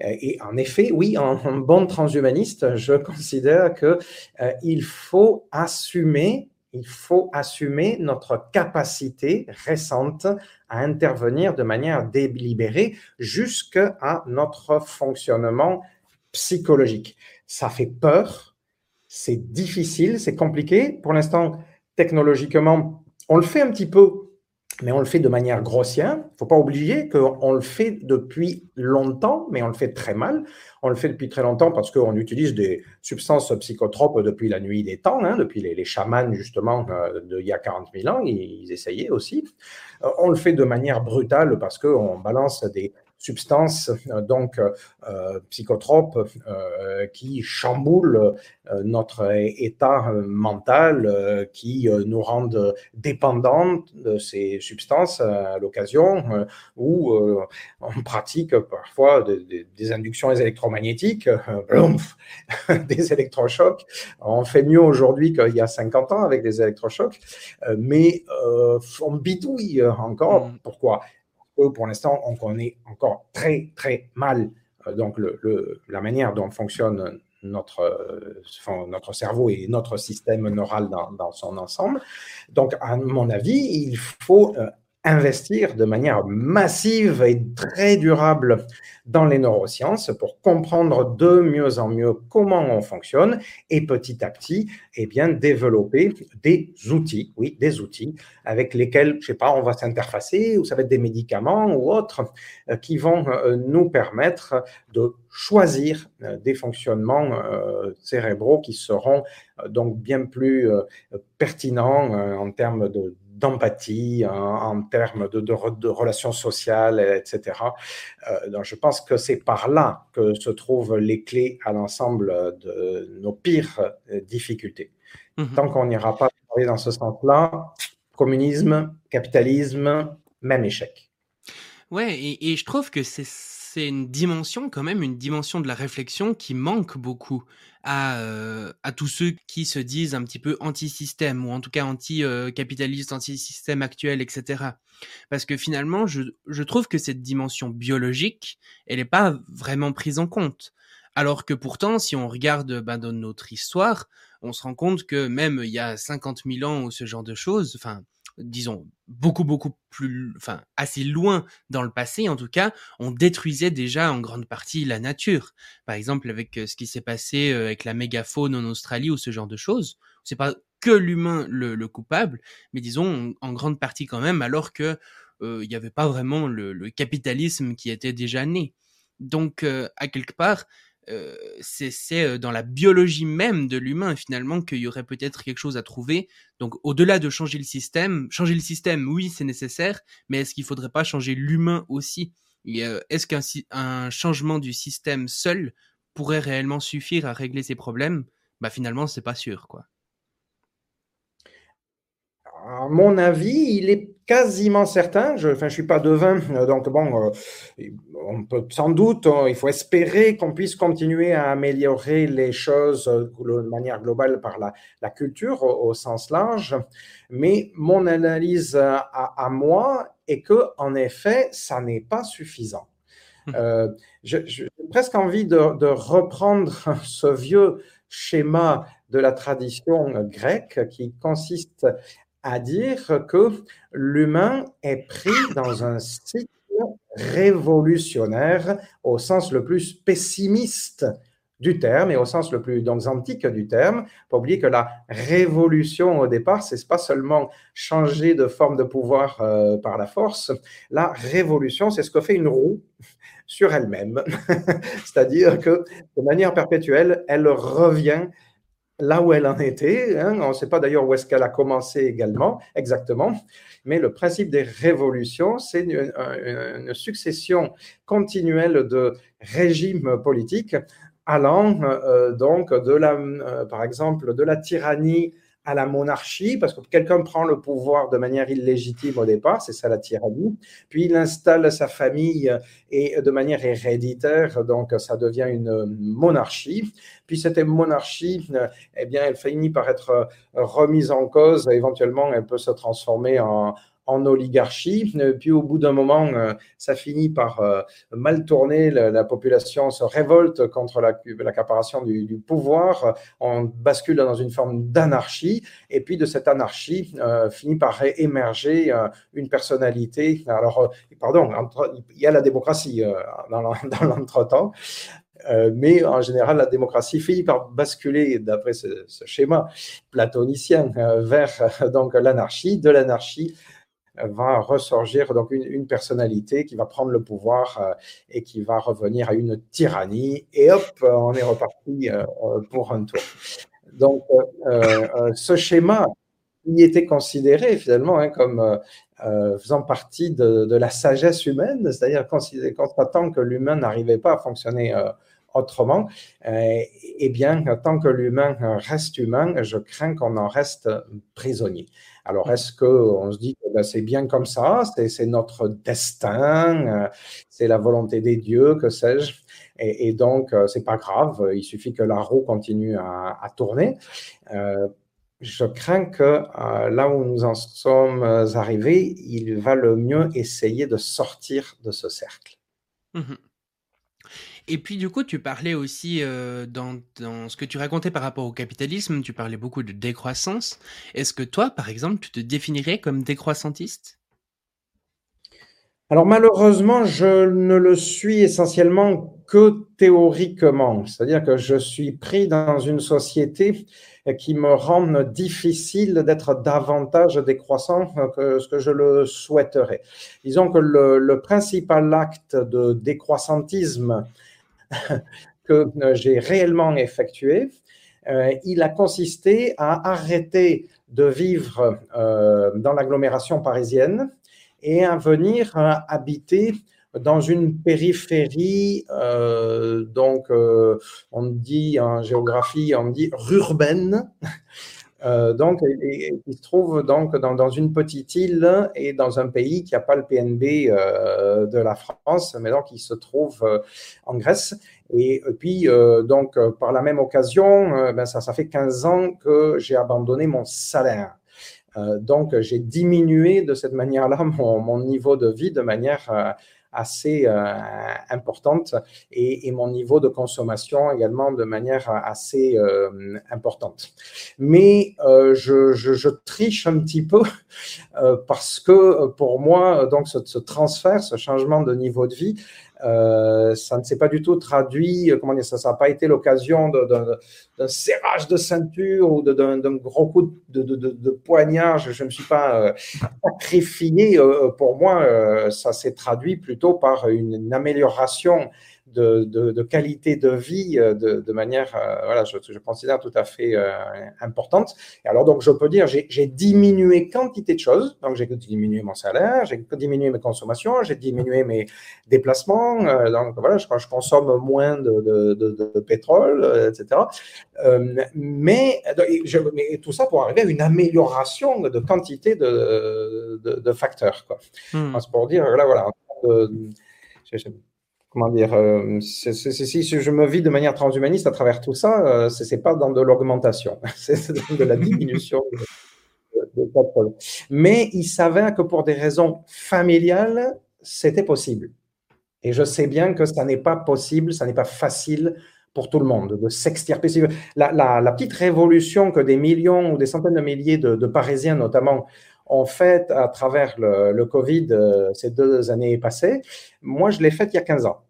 Et en effet, oui, en, bon transhumaniste, je considère que euh, il faut assumer, il faut assumer notre capacité récente à intervenir de manière délibérée jusqu'à notre fonctionnement psychologique. Ça fait peur, c'est difficile, c'est compliqué. Pour l'instant, technologiquement, on le fait un petit peu mais on le fait de manière grossière. Il ne faut pas oublier qu'on le fait depuis longtemps, mais on le fait très mal. On le fait depuis très longtemps parce qu'on utilise des substances psychotropes depuis la nuit des temps, hein, depuis les, chamans justement euh, d'il y a 40 000 ans, ils, essayaient aussi. Euh, on le fait de manière brutale parce qu'on balance des substances donc psychotropes qui chamboulent notre état mental, qui nous rendent dépendants de ces substances à l'occasion, où on pratique parfois des, inductions électromagnétiques, des électrochocs. On fait mieux aujourd'hui qu'il y a 50 ans avec des électrochocs, mais on bidouille encore. Mm. Pour l'instant, on connaît encore très, très mal euh, donc le, la manière dont fonctionne notre, euh, notre cerveau et notre système neural dans, dans, son ensemble. Donc, à mon avis, il faut euh, investir de manière massive et très durable dans les neurosciences pour comprendre de mieux en mieux comment on fonctionne et petit à petit, eh bien, développer des outils, des outils avec lesquels, je sais pas, on va s'interfacer ou ça va être des médicaments ou autres euh, qui vont euh, nous permettre de choisir euh, des fonctionnements cérébraux qui seront donc bien plus pertinents en termes de d'empathie, en, termes de, de, relations sociales, etc. Euh, donc je pense que c'est par là que se trouvent les clés à l'ensemble de nos pires euh, difficultés. Mhm. Tant qu'on n'ira pas dans ce sens-là, communisme, capitalisme, même échec. Ouais, et, et je trouve que c'est une dimension quand même, une dimension de la réflexion qui manque beaucoup à, euh, à tous ceux qui se disent un petit peu anti-système ou en tout cas anti-capitaliste, anti-système actuel, etc. Parce que finalement, je, je trouve que cette dimension biologique, elle n'est pas vraiment prise en compte. Alors que pourtant, si on regarde ben, dans notre histoire, on se rend compte que même il y a 50 000 ans ou ce genre de choses, enfin, disons, beaucoup, beaucoup plus, enfin, assez loin dans le passé, en tout cas, on détruisait déjà en grande partie la nature. Par exemple, avec euh, ce qui s'est passé euh, avec la mégafaune en Australie ou ce genre de choses. C'est pas que l'humain le, coupable, mais disons, en, grande partie quand même, alors que euh, il n'y avait pas vraiment le, capitalisme qui était déjà né. Donc, à quelque part, euh, c'est euh, dans la biologie même de l'humain finalement qu'il y aurait peut-être quelque chose à trouver. Donc au-delà de changer le système, changer le système, oui, c'est nécessaire, mais est-ce qu'il faudrait pas changer l'humain aussi? Est-ce qu'un changement du système seul pourrait réellement suffire à régler ces problèmes? Bah finalement, c'est pas sûr, quoi à mon avis, il est quasiment certain, je ne suis pas devin, euh, donc bon, euh, on peut sans doute, euh, il faut espérer qu'on puisse continuer à améliorer les choses de manière globale par la, culture au, sens large, mais mon analyse à, moi est que, en effet, ça n'est pas suffisant. Mmh. J'ai presque envie de, de, reprendre ce vieux schéma de la tradition grecque qui consiste à dire que l'humain est pris dans un cycle révolutionnaire au sens le plus pessimiste du terme et au sens le plus donc, antique du terme. Pas oublier que la révolution au départ, c'est pas seulement changer de forme de pouvoir euh, par la force. La révolution, c'est ce que fait une roue sur elle-même. C'est-à-dire que de manière perpétuelle, elle revient là où elle en était. Hein. On ne sait pas d'ailleurs où est-ce qu'elle a commencé également, exactement. Mais le principe des révolutions, c'est une, succession continuelle de régimes politiques allant euh, donc de la, euh, par exemple, de la tyrannie à la monarchie, parce que quelqu'un prend le pouvoir de manière illégitime au départ, c'est ça la tyrannie, puis il installe sa famille et de manière héréditaire, donc ça devient une monarchie, puis cette monarchie, eh bien, elle finit par être remise en cause, éventuellement elle peut se transformer en, en oligarchie. Euh, puis au bout d'un moment, euh, ça finit par euh, mal tourner. La, population se révolte contre l'accaparation du, pouvoir. On bascule dans une forme d'anarchie. Et puis de cette anarchie finit par émerger une personnalité. Alors, pardon, il y a la démocratie dans l'entretemps. mais en général, la démocratie finit par basculer, d'après ce, schéma platonicien, vers l'anarchie, de l'anarchie va ressurgir donc une, personnalité qui va prendre le pouvoir euh, et qui va revenir à une tyrannie. Et hop, on est reparti euh, pour un tour. Donc, euh, ce schéma qui était considéré finalement hein, comme faisant partie de, la sagesse humaine, c'est-à-dire constatant que l'humain n'arrivait pas à fonctionner autrement, eh bien, tant que l'humain reste humain, je crains qu'on en reste prisonnier. Alors, est-ce qu'on se dit que ben, c'est bien comme ça, c'est notre destin, c'est la volonté des dieux, que sais-je et, donc, c'est pas grave, il suffit que la roue continue à, tourner. je crains que là où nous en sommes arrivés, il va le mieux essayer de sortir de ce cercle. Mmh et puis du coup, tu parlais aussi euh, dans, ce que tu racontais par rapport au capitalisme, tu parlais beaucoup de décroissance. Est-ce que toi, par exemple, tu te définirais comme décroissantiste? Alors malheureusement, je ne le suis essentiellement que théoriquement, c'est-à-dire que je suis pris dans une société qui me rend difficile d'être davantage décroissant que ce que je le souhaiterais. Disons que le principal acte de décroissantisme que euh, j'ai réellement effectué, euh, il a consisté à arrêter de vivre euh, dans l'agglomération parisienne et à venir habiter dans une périphérie, donc on dit en géographie, on dit rurbaine, euh, donc, il, se trouve donc dans, une petite île et dans un pays qui n'a pas le PNB euh, de la France, mais donc il se trouve euh, en Grèce. Et, puis, donc, par la même occasion, ben ça, fait 15 ans que j'ai abandonné mon salaire. donc, j'ai diminué de cette manière-là mon, niveau de vie de manière assez euh, importante et, mon niveau de consommation également de manière assez euh, importante. Mais euh, je, triche un petit peu parce que pour moi, donc ce, transfert, ce changement de niveau de vie, euh, ça ne s'est pas du tout traduit, euh, comment dire, ça n'a pas été l'occasion d'un serrage de ceinture ou d'un gros coup de, poignard. Je ne me suis pas euh, sacrifié. pour moi, ça s'est traduit plutôt par une amélioration de, qualité de vie euh, de, manière, euh, voilà, je, je, considère tout à fait euh, importante. Et alors, donc, je peux dire, j'ai diminué quantité de choses. Donc, j'ai diminué mon salaire, j'ai diminué mes consommations, j'ai diminué mes déplacements. donc, voilà, je, je consomme moins de, pétrole, etc. mais, mais, tout ça pour arriver à une amélioration de quantité de, facteurs. Quoi. Hmm. C'est pour dire, là, voilà, comment dire, euh, si je me vis de manière transhumaniste à travers tout ça, euh, ce n'est pas dans de l'augmentation, c'est de la diminution de, de, Mais il s'avère que pour des raisons familiales, c'était possible. Et je sais bien que ça n'est pas possible, ça n'est pas facile pour tout le monde de s'extirper. La, la, petite révolution que des millions ou des centaines de milliers de, Parisiens, notamment, ont fait à travers le, le Covid euh, ces deux années passées, moi, je l'ai faite il y a 15 ans.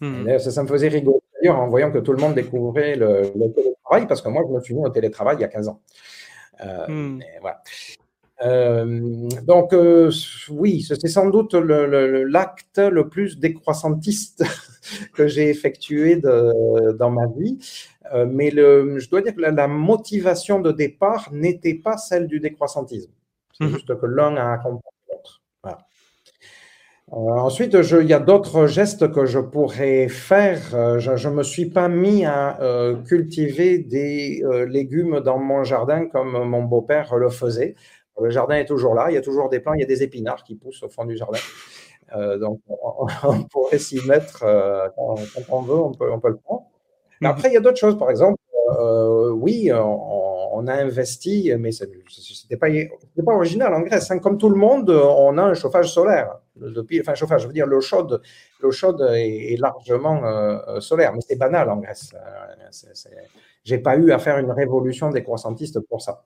Hmm. Ça, me faisait rigoler d'ailleurs en voyant que tout le monde découvrait le, télétravail, parce que moi, je me suis mis au télétravail il y a 15 ans. Euh, voilà. Euh, donc, euh, oui, c'est sans doute l'acte le, plus décroissantiste que j'ai effectué de, dans ma vie. mais le, je dois dire que la, motivation de départ n'était pas celle du décroissantisme. C'est hmm. juste que l'un a accompagné euh, ensuite, il y a d'autres gestes que je pourrais faire. Euh, je ne me suis pas mis à euh, cultiver des légumes dans mon jardin comme mon beau-père le faisait. Le jardin est toujours là, il y a toujours des plants, il y a des épinards qui poussent au fond du jardin. donc, on, pourrait s'y mettre quand, on veut, on peut, on peut le prendre. Mais après, il y a d'autres choses. Par exemple, oui, on, a investi, mais ce n'était pas, pas original en Grèce. Hein. Comme tout le monde, on a un chauffage solaire enfin chauffage, je veux dire l'eau chaude, l'eau chaude est, largement euh, euh, solaire, mais c'est banal en Grèce. Euh, j'ai pas eu à faire une révolution des croissantistes pour ça.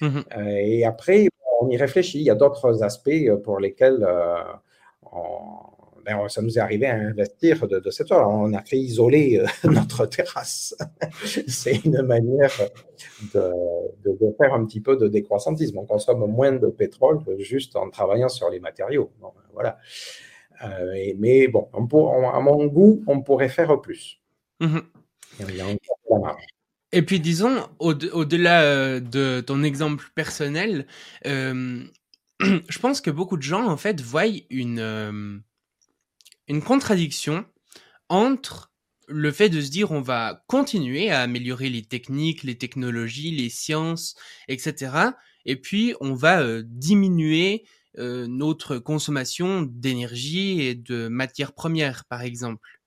Mmh et après, on y réfléchit. Il y a d'autres aspects pour lesquels ben, ça nous est arrivé à investir de, cette sorte. On a fait isoler notre terrasse. c'est une manière de, de, faire un petit peu de décroissantisme. On consomme moins de pétrole juste en travaillant sur les matériaux. Voilà. Euh, mais bon, à mon goût, on pourrait faire plus. Mmh il y a encore la marge. Et puis disons, au-delà euh, de ton exemple personnel, euh, je pense que beaucoup de gens en fait voient une, euh, une contradiction entre le fait de se dire on va continuer à améliorer les techniques, les technologies, les sciences, etc. Et puis on va diminuer notre consommation d'énergie et de matières premières, par exemple.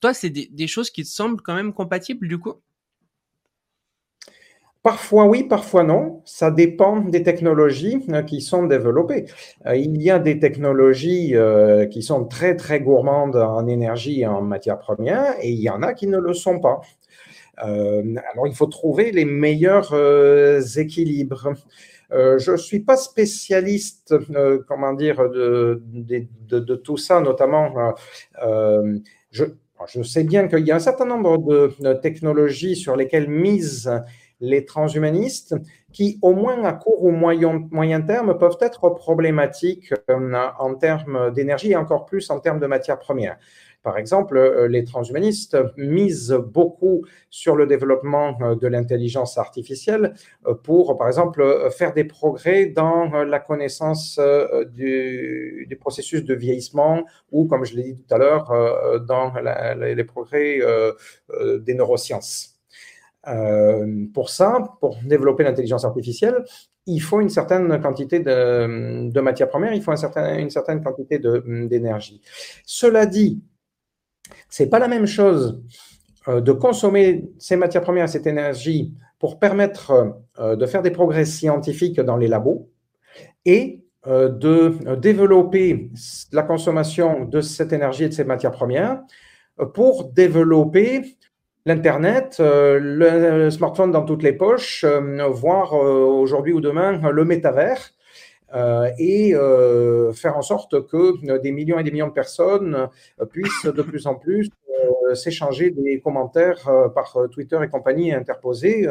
Toi, c'est des, des choses qui te semblent quand même compatibles du coup? Parfois oui, parfois non. Ça dépend des technologies euh, qui sont développées. Euh, il y a des technologies euh, qui sont très très gourmandes en énergie et en matières premières et il y en a qui ne le sont pas. alors il faut trouver les meilleurs équilibres. je ne suis pas spécialiste, comment dire, de, tout ça, notamment. je, je sais bien qu'il y a un certain nombre de technologies sur lesquelles mise les transhumanistes, qui au moins à court ou moyen, moyen terme peuvent être problématiques euh, en termes d'énergie et encore plus en termes de matières premières. Par exemple, euh, les transhumanistes misent beaucoup sur le développement euh, de l'intelligence artificielle pour, par exemple, faire des progrès dans la connaissance du, processus de vieillissement ou, comme je l'ai dit tout à l'heure, dans les progrès des neurosciences. Euh, pour ça, pour développer l'intelligence artificielle, il faut une certaine quantité de, matières premières, il faut une certaine quantité d'énergie. Cela dit, c'est pas la même chose euh, de consommer ces matières premières, cette énergie, pour permettre euh, de faire des progrès scientifiques dans les labos et de développer la consommation de cette énergie et de ces matières premières pour développer l'Internet, euh, le smartphone dans toutes les poches, euh, voire euh, aujourd'hui ou demain le métavers, et faire en sorte que des millions et des millions de personnes puissent de plus en plus s'échanger des commentaires par Twitter et compagnie interposés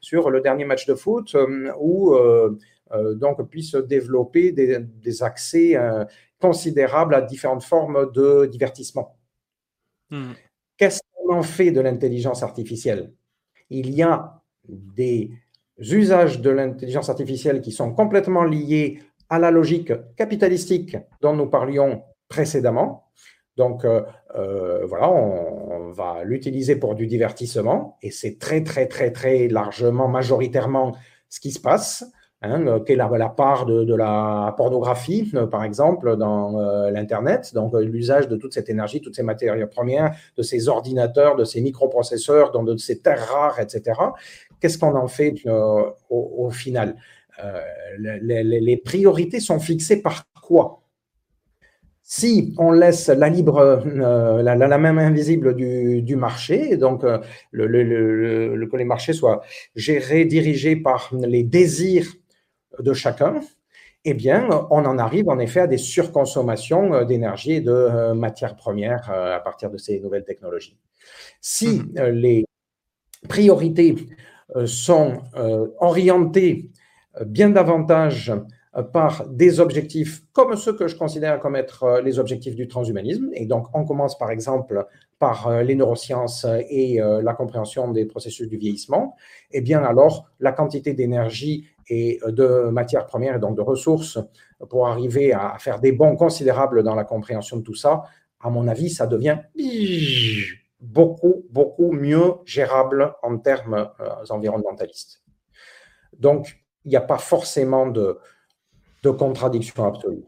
sur le dernier match de foot ou donc puissent développer des, accès considérables à différentes formes de divertissement. Hmm. Qu'est-ce fait de l'intelligence artificielle. Il y a des usages de l'intelligence artificielle qui sont complètement liés à la logique capitalistique dont nous parlions précédemment. Donc euh, euh, voilà, on, va l'utiliser pour du divertissement et c'est très très très très largement, majoritairement ce qui se passe. Hein, euh, quelle est la, part de, la pornographie, euh, par exemple, dans euh, l'Internet, donc l'usage de toute cette énergie, toutes ces matières premières, de ces ordinateurs, de ces microprocesseurs, de ces terres rares, etc. Qu'est-ce qu'on en fait au, final? Les, priorités sont fixées par quoi? Si on laisse la libre, la, la, main invisible du, marché, donc que les marchés soient gérés, dirigés par les désirs de chacun, eh bien, on en arrive en effet à des surconsommations euh, d'énergie et de euh, matières premières euh, à partir de ces nouvelles technologies. Si mhm. les priorités sont orientées bien davantage par des objectifs comme ceux que je considère comme être les objectifs du transhumanisme. Et donc, on commence par exemple par les neurosciences et la compréhension des processus du vieillissement. Eh bien, alors, la quantité d'énergie et de matières premières et donc de ressources pour arriver à faire des bons considérables dans la compréhension de tout ça, à mon avis, ça devient beaucoup, beaucoup mieux gérable en termes euh, environnementalistes. Donc, il n'y a pas forcément de, de contradiction absolue.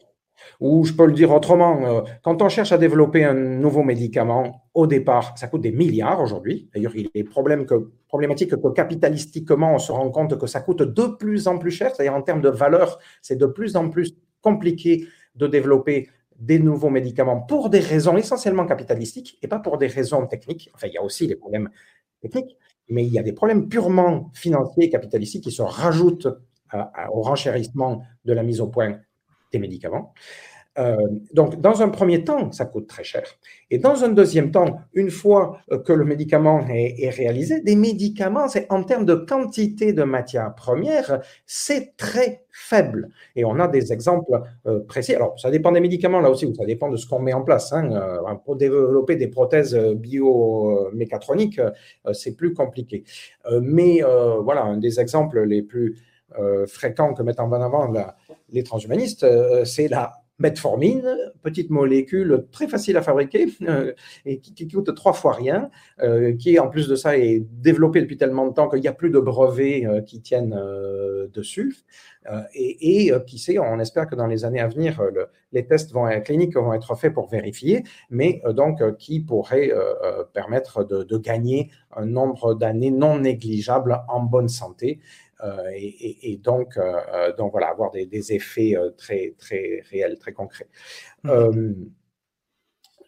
Ou je peux le dire autrement, euh, quand on cherche à développer un nouveau médicament, au départ, ça coûte des milliards aujourd'hui. D'ailleurs, il est problématique que capitalistiquement, on se rend compte que ça coûte de plus en plus cher. C'est-à-dire en termes de valeur, c'est de plus en plus compliqué de développer des nouveaux médicaments pour des raisons essentiellement capitalistiques et pas pour des raisons techniques. Enfin, il y a aussi des problèmes techniques, mais il y a des problèmes purement financiers et capitalistiques qui se rajoutent au renchérissement de la mise au point des médicaments. Euh, donc, dans un premier temps, ça coûte très cher. Et dans un deuxième temps, une fois euh, que le médicament est, réalisé, des médicaments, c'est en termes de quantité de matières premières, c'est très faible. Et on a des exemples euh, précis. Alors, ça dépend des médicaments là aussi, ça dépend de ce qu'on met en place. Hein. pour développer des prothèses biomécatroniques, c'est plus compliqué. mais voilà, un des exemples les plus fréquents que mettent en avant les transhumanistes, c'est la metformine, petite molécule très facile à fabriquer euh, et qui, coûte trois fois rien, euh, qui en plus de ça est développée depuis tellement de temps qu'il n'y a plus de brevets euh, qui tiennent dessus. et, qui sait, on espère que dans les années à venir, les tests vont, cliniques vont être faits pour vérifier, mais donc qui pourrait permettre de, gagner un nombre d'années non négligeable en bonne santé euh, et, donc, euh, euh, donc, voilà, avoir des, effets très, très réels, très concrets. Mmh.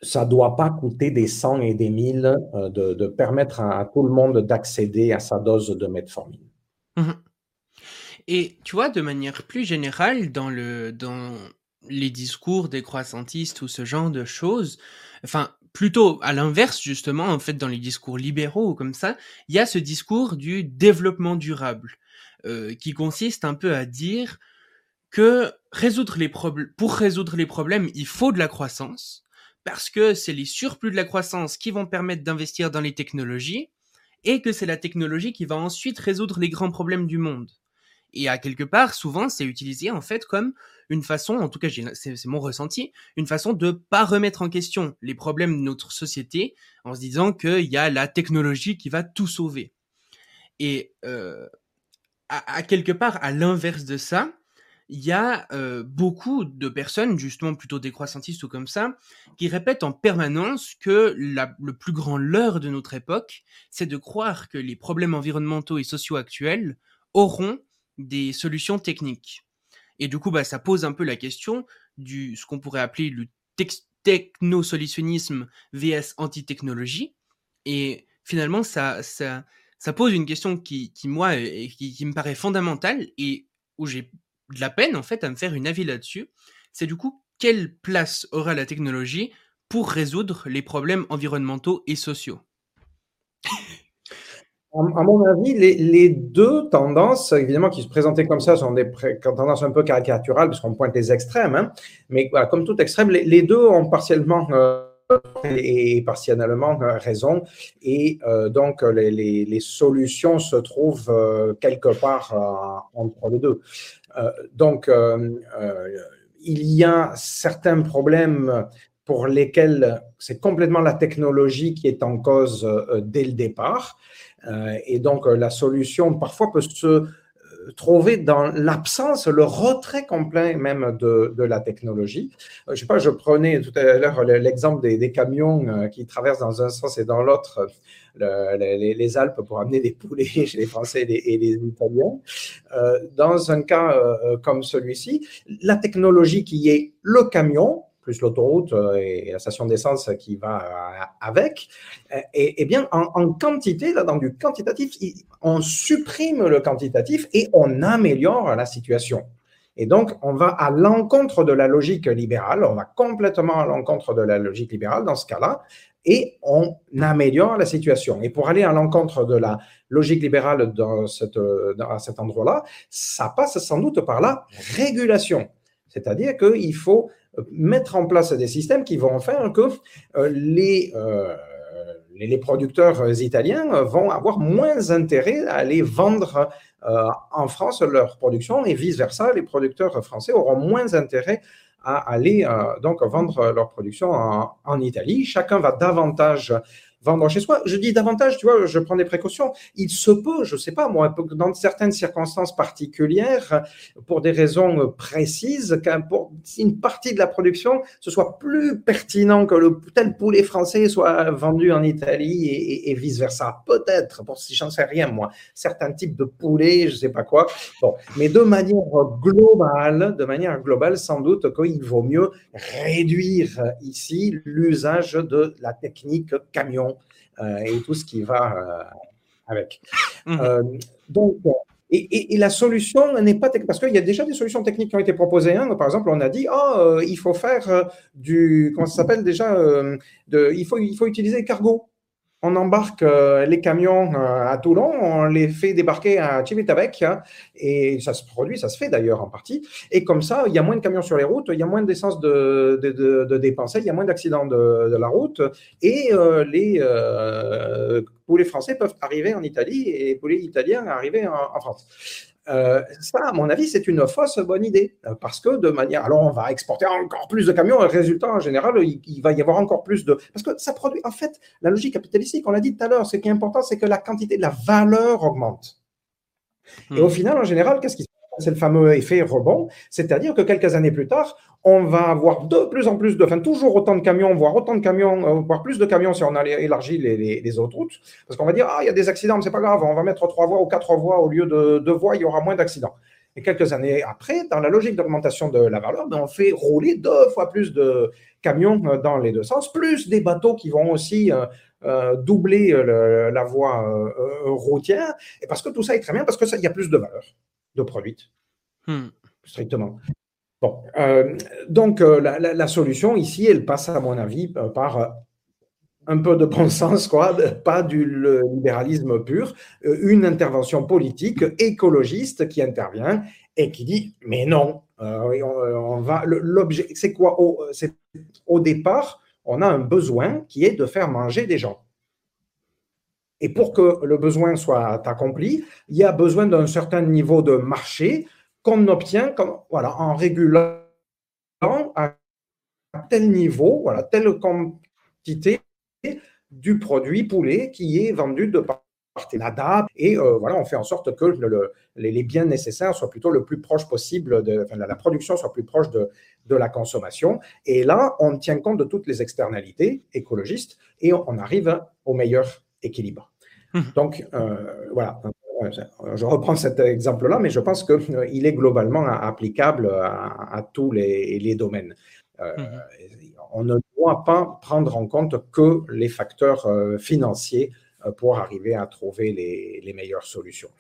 ça ne doit pas coûter des cent et des mille de, permettre à, tout le monde d'accéder à sa dose de metformine. Mmh. Et tu vois, de manière plus générale, dans, le, dans les discours des croissantistes ou ce genre de choses, enfin, plutôt à l'inverse, justement, en fait, dans les discours libéraux ou comme ça, il y a ce discours du développement durable. Euh, qui consiste un peu à dire que résoudre les pour résoudre les problèmes, il faut de la croissance, parce que c'est les surplus de la croissance qui vont permettre d'investir dans les technologies, et que c'est la technologie qui va ensuite résoudre les grands problèmes du monde. Et à quelque part, souvent, c'est utilisé en fait comme une façon, en tout cas c'est mon ressenti, une façon de pas remettre en question les problèmes de notre société en se disant qu'il y a la technologie qui va tout sauver. Et euh, à, quelque part, à l'inverse de ça, il y a euh, beaucoup de personnes, justement plutôt décroissantistes ou comme ça, qui répètent en permanence que le plus grand leurre de notre époque, c'est de croire que les problèmes environnementaux et sociaux actuels auront des solutions techniques. Et du coup, bah, ça pose un peu la question du ce qu'on pourrait appeler le technosolutionnisme vs anti-technologie. Et finalement, ça, ça, ça pose une question qui, moi, qui, me paraît fondamentale et où j'ai de la peine, en fait, à me faire une avis là-dessus. C'est du coup, quelle place aura la technologie pour résoudre les problèmes environnementaux et sociaux? À mon avis, les, deux tendances, évidemment, qui se présentaient comme ça, sont des tendances un peu caricaturales, parce qu'on pointe les extrêmes. Hein. mais comme tout extrême, les, deux ont partiellement euh, et partiellement raison. Et euh, donc, les, solutions se trouvent euh, quelque part euh, entre les deux. donc, il y a certains problèmes pour lesquels c'est complètement la technologie qui est en cause dès le départ. et donc, la solution parfois peut se trouver dans l'absence, le retrait complet même de, de la technologie. Euh, je sais pas, je prenais tout à l'heure l'exemple des, des, camions euh, qui traversent dans un sens et dans l'autre les, les, Alpes pour amener des poulets chez les Français et les, Italiens. Euh, dans un cas comme celui-ci, la technologie qui est le camion, plus l'autoroute euh, et la station d'essence qui va euh, avec. Euh, et, et bien, en, quantité, là, dans du quantitatif, on supprime le quantitatif et on améliore la situation. Et donc, on va à l'encontre de la logique libérale, on va complètement à l'encontre de la logique libérale dans ce cas-là, et on améliore la situation. Et pour aller à l'encontre de la logique libérale dans, cette, dans cet endroit-là, ça passe sans doute par la régulation. C'est-à-dire qu'il faut mettre en place des systèmes qui vont faire que euh, les, euh, les producteurs italiens vont avoir moins intérêt à aller vendre euh, en France leur production et vice-versa, les producteurs français auront moins intérêt à aller donc vendre leur production en, en, Italie. Chacun va davantage vendre chez soi. Je dis davantage, tu vois, je prends des précautions. Il se peut, je ne sais pas moi, dans certaines circonstances particulières, pour des raisons précises, qu'une partie de la production, ce soit plus pertinent que le tel poulet français soit vendu en Italie et, vice-versa. Peut-être, pour si j'en sais rien moi, certains types de poulets, je ne sais pas quoi. Bon, mais de manière globale, de manière globale, sans doute qu'il vaut mieux réduire ici l'usage de la technique camion euh, et tout ce qui va euh, avec. Mhm. Euh, donc, Et, la solution n'est pas parce qu'il y a déjà des solutions techniques qui ont été proposées. Hein. Par exemple, on a dit oh, il faut faire du comment ça s'appelle déjà de, il faut il faut utiliser cargo on embarque euh, les camions euh, à Toulon, on les fait débarquer à Civitavecchia, hein, et ça se produit, ça se fait d'ailleurs en partie. Et comme ça, il y a moins de camions sur les routes, il y a moins d'essence de, de, dépenser, il y a moins d'accidents de, la route, et euh, les poulets français peuvent arriver en Italie et les poulets italiens arriver en France. Euh, ça, à mon avis, c'est une fausse bonne idée. Euh, parce que de manière. Alors, on va exporter encore plus de camions. Et le résultat, en général, il, va y avoir encore plus de. Parce que ça produit. En fait, la logique capitalistique, on l'a dit tout à l'heure, ce qui est important, c'est que la quantité de la valeur augmente. Et au hmm. final, en général, qu'est-ce qui se c'est le fameux effet rebond, c'est-à-dire que quelques années plus tard, on va avoir de plus en plus de, enfin toujours autant de camions, voire autant de camions, euh, voire plus de camions si on a élargi les, autres routes, parce qu'on va dire, ah, il y a des accidents, mais c'est pas grave, on va mettre trois voies ou quatre voies au lieu de deux voies, il y aura moins d'accidents. Et quelques années après, dans la logique d'augmentation de la valeur, ben, on fait rouler deux fois plus de camions euh, dans les deux sens, plus des bateaux qui vont aussi euh, doubler la voie routière, et parce que tout ça est très bien, parce qu'il y a plus de valeur de produite, hmm. strictement. Euh, donc euh, la, solution ici, elle passe à mon avis euh, par un peu de bon sens, quoi, pas du libéralisme pur, une intervention politique écologiste qui intervient et qui dit mais non, on, va l'objet, c'est quoi au, au départ, on a un besoin qui est de faire manger des gens. Et pour que le besoin soit accompli, il y a besoin d'un certain niveau de marché qu'on obtient voilà, en régulant à tel niveau, voilà, telle quantité du produit poulet qui est vendu de part et d'autre. Et euh, voilà, on fait en sorte que les, biens nécessaires soient plutôt le plus proche possible, de, la production soit plus proche de, de, la consommation. Et là, on tient compte de toutes les externalités écologistes et on arrive au meilleur équilibre. Mmh. Donc, euh, voilà, je reprends cet exemple-là, mais je pense qu'il euh, est globalement applicable à, tous les, domaines. Euh, mmh. On ne doit pas prendre en compte que les facteurs financiers pour arriver à trouver les meilleures solutions.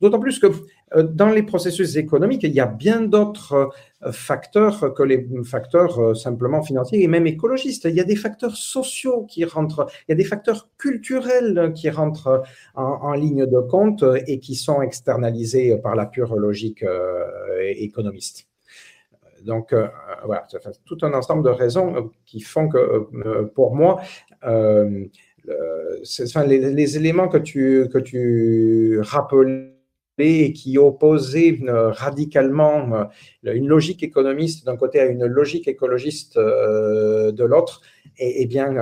D'autant plus que euh, dans les processus économiques, il y a bien d'autres euh, facteurs que les facteurs euh, simplement financiers et même écologistes. Il y a des facteurs sociaux qui rentrent, il y a des facteurs culturels qui rentrent en, ligne de compte et qui sont externalisés par la pure logique économiste. Donc, voilà, tout un ensemble de raisons qui font que, pour moi, les, les, éléments que tu, que tu rappelais et qui opposait euh, radicalement euh, une logique économiste d'un côté à une logique écologiste euh, de l'autre, et, bien,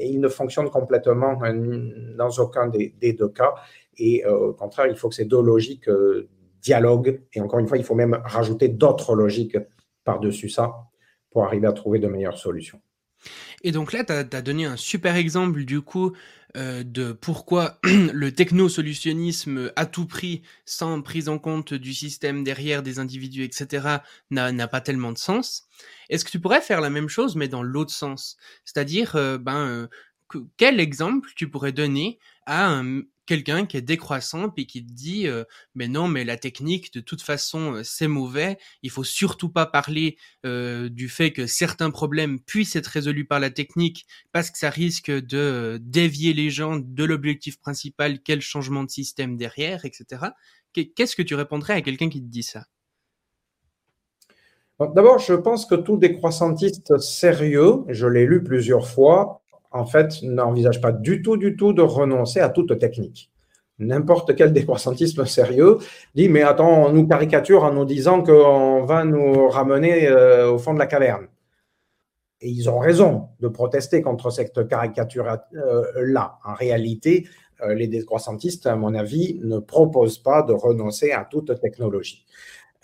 il ne fonctionne complètement dans aucun des, deux cas. Et au contraire, il faut que ces deux logiques dialoguent. Et encore une fois, il faut même rajouter d'autres logiques par-dessus ça pour arriver à trouver de meilleures solutions. Et donc là, tu as, donné un super exemple du coup euh, de pourquoi le techno-solutionnisme à tout prix, sans prise en compte du système derrière des individus, etc., n'a pas tellement de sens. Est-ce que tu pourrais faire la même chose, mais dans l'autre sens? C'est-à-dire, euh, ben, euh, quel exemple tu pourrais donner à un, quelqu'un qui est décroissant puis qui te dit euh, mais non mais la technique de toute façon euh, c'est mauvais. Il faut surtout pas parler euh, du fait que certains problèmes puissent être résolus par la technique parce que ça risque de dévier les gens de l'objectif principal quel changement de système derrière etc qu'est-ce que tu répondrais à quelqu'un qui te dit ça? D'abord, je pense que tout décroissantiste sérieux, je l'ai lu plusieurs fois, en fait, n'envisage pas du tout, du tout de renoncer à toute technique. N'importe quel décroissantisme sérieux dit Mais attends, on nous caricature en nous disant qu'on va nous ramener euh, au fond de la caverne. Et ils ont raison de protester contre cette caricature-là. En réalité, euh, les décroissantistes, à mon avis, ne proposent pas de renoncer à toute technologie.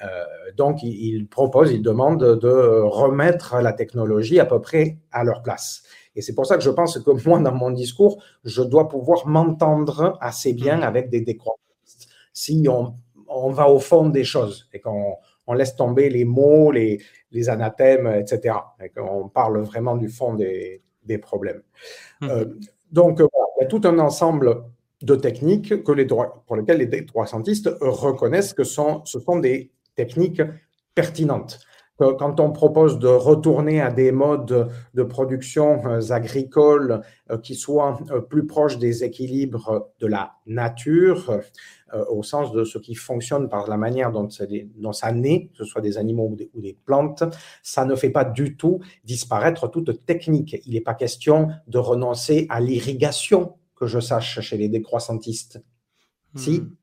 Euh, donc, ils proposent, ils demandent de remettre la technologie à peu près à leur place. Et c'est pour ça que je pense que moi, dans mon discours, je dois pouvoir m'entendre assez bien mm. avec des décroissantistes. Si on, on, va au fond des choses et qu'on on laisse tomber les mots, les, les anathèmes, etc. Et qu'on parle vraiment du fond des, des problèmes. Mm. Euh, donc, il y a tout un ensemble de techniques que les pour lesquelles les droitscentistes reconnaissent que sont, ce sont des techniques pertinentes. Quand on propose de retourner à des modes de production euh, agricoles euh, qui soient euh, plus proches des équilibres de la nature, au sens de ce qui fonctionne par la manière dont, ça naît, que ce soit des animaux ou des, ou des, plantes, ça ne fait pas du tout disparaître toute technique. Il n'est pas question de renoncer à l'irrigation, que je sache, chez les décroissantistes. Si, hmm.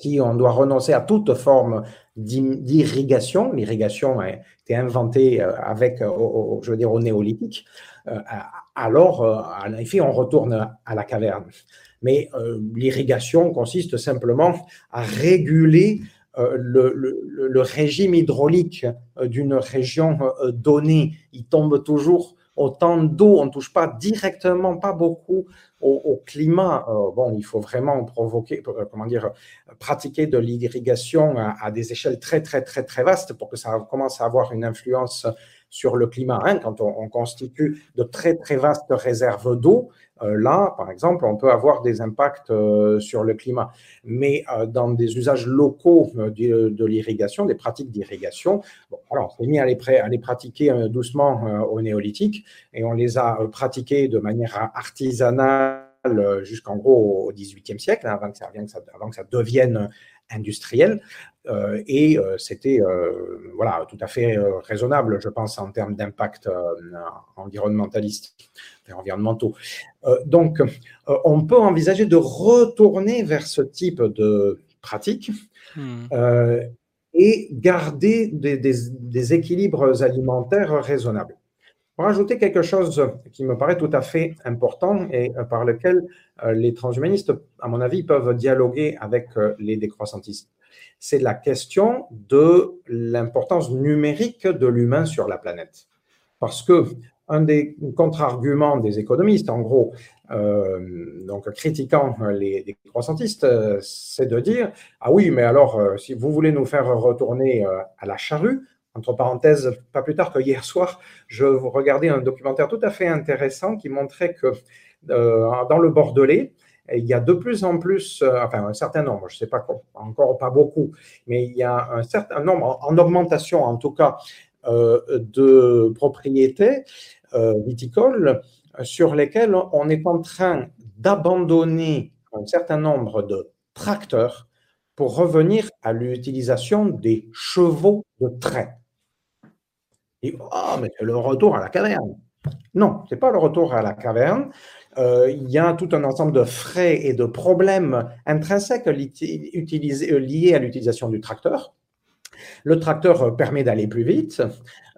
si on doit renoncer à toute forme d'irrigation, l'irrigation a été inventée euh, avec, euh, je au néolithique, euh, alors, en effet, on retourne à la caverne. Mais l'irrigation consiste simplement à réguler le, le, régime hydraulique d'une région donnée. Il tombe toujours autant d'eau, on ne touche pas directement, pas beaucoup au, climat. Euh, bon, il faut vraiment provoquer, euh, comment dire, pratiquer de l'irrigation à, des échelles très, très, très, très vastes pour que ça commence à avoir une influence sur le climat. Hein. Quand on, constitue de très, très vastes réserves d'eau, là, par exemple, on peut avoir des impacts sur le climat. Mais dans des usages locaux de, l'irrigation, des pratiques d'irrigation, bon, alors on s'est mis à les, à les pratiquer doucement au néolithique et on les a pratiqués de manière artisanale jusqu'en gros au XVIIIe siècle, hein, avant, que ça, devienne industriel. Euh, et euh, c'était euh, voilà, tout à fait raisonnable, je pense, en termes d'impact environnementaliste, environnementaux. donc, on peut envisager de retourner vers ce type de pratique. Hmm. et garder des équilibres alimentaires raisonnables. Pour ajouter quelque chose qui me paraît tout à fait important et euh, par lequel euh, les transhumanistes, à mon avis, peuvent dialoguer avec euh, les décroissantistes, c'est la question de l'importance numérique de l'humain sur la planète. Parce que un des contre-arguments des économistes, en gros, donc critiquant les, décroissantistes, c'est de dire ah oui, mais alors si vous voulez nous faire retourner à la charrue, entre parenthèses, pas plus tard que hier soir, je regardais un documentaire tout à fait intéressant qui montrait que euh, dans le Bordelais, il y a de plus en plus, euh, enfin un certain nombre, je ne sais pas encore pas beaucoup, mais il y a un certain nombre, en, augmentation en tout cas, euh, de propriétés viticoles sur lesquelles on est en train d'abandonner un certain nombre de tracteurs pour revenir à l'utilisation des chevaux de trait. Et, ah, mais c'est le retour à la caverne. Non, ce n'est pas le retour à la caverne. Euh, il y a tout un ensemble de frais et de problèmes intrinsèques euh, liés à l'utilisation du tracteur. Le tracteur permet d'aller plus vite,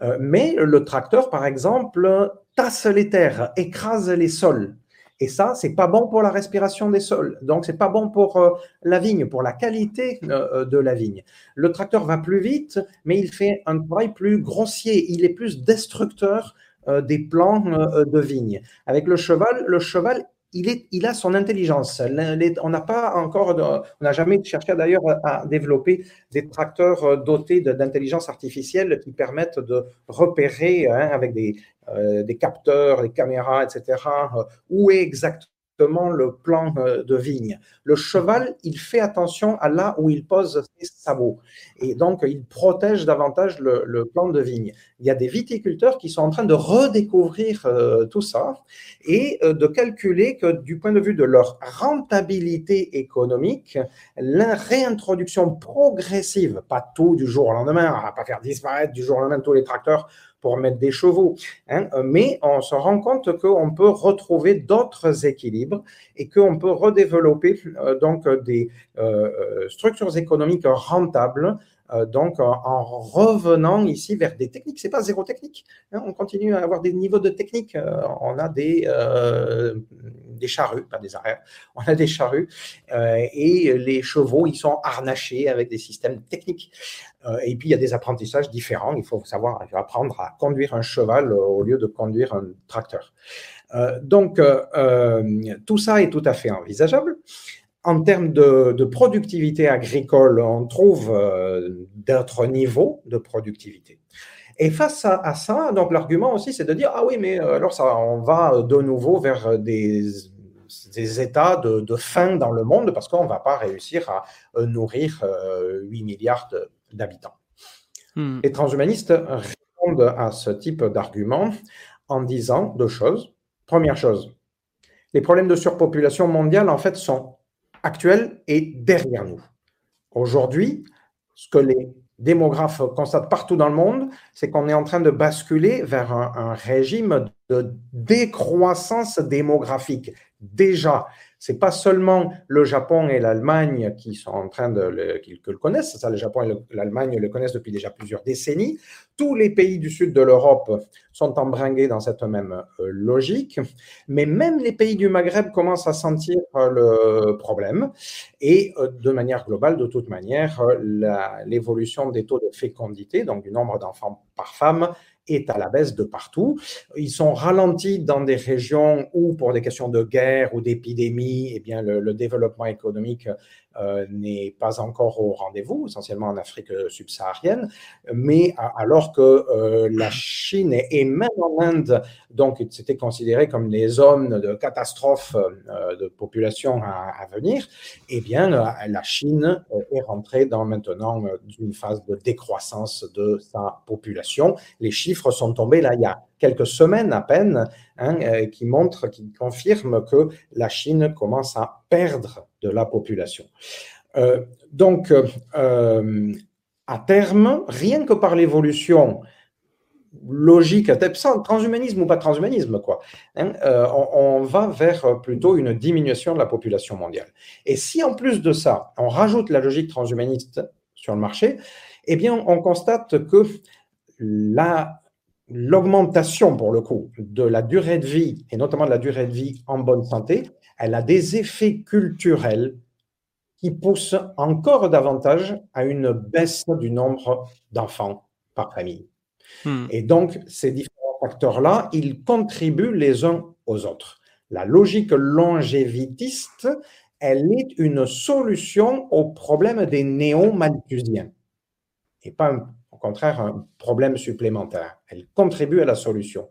euh, mais le tracteur, par exemple, tasse les terres, écrase les sols. Et ça, c'est pas bon pour la respiration des sols. Donc, c'est pas bon pour euh, la vigne, pour la qualité euh, de la vigne. Le tracteur va plus vite, mais il fait un travail plus grossier. Il est plus destructeur euh, des plants de vigne. Avec le cheval, le cheval, il, a son intelligence. On n'a pas encore, on n'a jamais cherché d'ailleurs à développer des tracteurs euh, dotés d'intelligence artificielle qui permettent de repérer hein, avec euh, des, capteurs, des caméras, etc., euh, où est exactement le plan euh, de vigne. Le cheval, il fait attention à là où il pose ses sabots. Et donc, il protège davantage le, plan de vigne. Il y a des viticulteurs qui sont en train de redécouvrir euh, tout ça et euh, de calculer que du point de vue de leur rentabilité économique, la réintroduction progressive, pas tout du jour au lendemain, va pas faire disparaître du jour au lendemain tous les tracteurs pour mettre des chevaux. Hein, mais on se rend compte qu'on peut retrouver d'autres équilibres et qu'on peut redévelopper euh, donc des euh, euh, structures économiques rentables euh, donc, en, revenant ici vers des techniques, c'est pas zéro technique. Hein, on continue à avoir des niveaux de technique. Euh, on a des, euh, des charrues, pas des arrières. On a des charrues et les chevaux, ils sont harnachés avec des systèmes techniques. et puis, il y a des apprentissages différents. Il faut savoir apprendre à conduire un cheval au lieu de conduire un tracteur. donc, tout ça est tout à fait envisageable en termes de, productivité agricole, on trouve euh, d'autres niveaux de productivité. Et face à, ça, donc l'argument aussi, c'est de dire ah oui, mais euh, alors ça, on va de nouveau vers des des états de, faim dans le monde parce qu'on ne va pas réussir à nourrir 8 milliards d'habitants. Hmm. Les transhumanistes répondent à ce type d'argument en disant deux choses. Première chose, les problèmes de surpopulation mondiale, en fait, sont actuels et derrière nous. Aujourd'hui, ce que les démographes constatent partout dans le monde, c'est qu'on est en train de basculer vers un régime de décroissance démographique. Déjà, c'est pas seulement le Japon et l'Allemagne qui sont en train de le, le connaissent, ça, le Japon et l'Allemagne le connaissent depuis déjà plusieurs décennies. Tous les pays du sud de l'Europe sont embringués dans cette même euh, logique, mais même les pays du Maghreb commencent à sentir euh, le problème. Et euh, de manière globale, de toute manière, l'évolution des taux de fécondité, donc du nombre d'enfants par femme, est à la baisse de partout. Ils sont ralentis dans des régions où, pour des questions de guerre ou d'épidémie, eh bien, le, développement économique euh, n'est pas encore au rendez-vous, essentiellement en Afrique subsaharienne, mais alors que euh, la Chine et, même en Inde, donc c'était considéré comme les zones de catastrophe euh, de population à, venir, eh bien la Chine est rentrée dans maintenant une phase de décroissance de sa population. Les chiffres sont tombés là il y a quelques semaines à peine, hein, qui montrent, qui confirment que la Chine commence à perdre de la population. Euh, donc, euh, à terme, rien que par l'évolution logique, transhumanisme ou pas transhumanisme, quoi, hein, euh, on, va vers plutôt une diminution de la population mondiale. Et si en plus de ça, on rajoute la logique transhumaniste sur le marché, eh bien, on constate que l'augmentation, pour le coup, de la durée de vie, et notamment de la durée de vie en bonne santé, elle a des effets culturels qui poussent encore davantage à une baisse du nombre d'enfants par famille. Hmm. Et donc, ces différents facteurs-là, ils contribuent les uns aux autres. La logique longévitiste, elle est une solution au problème des néo-malthusiens et pas, au contraire, un problème supplémentaire. Elle contribue à la solution.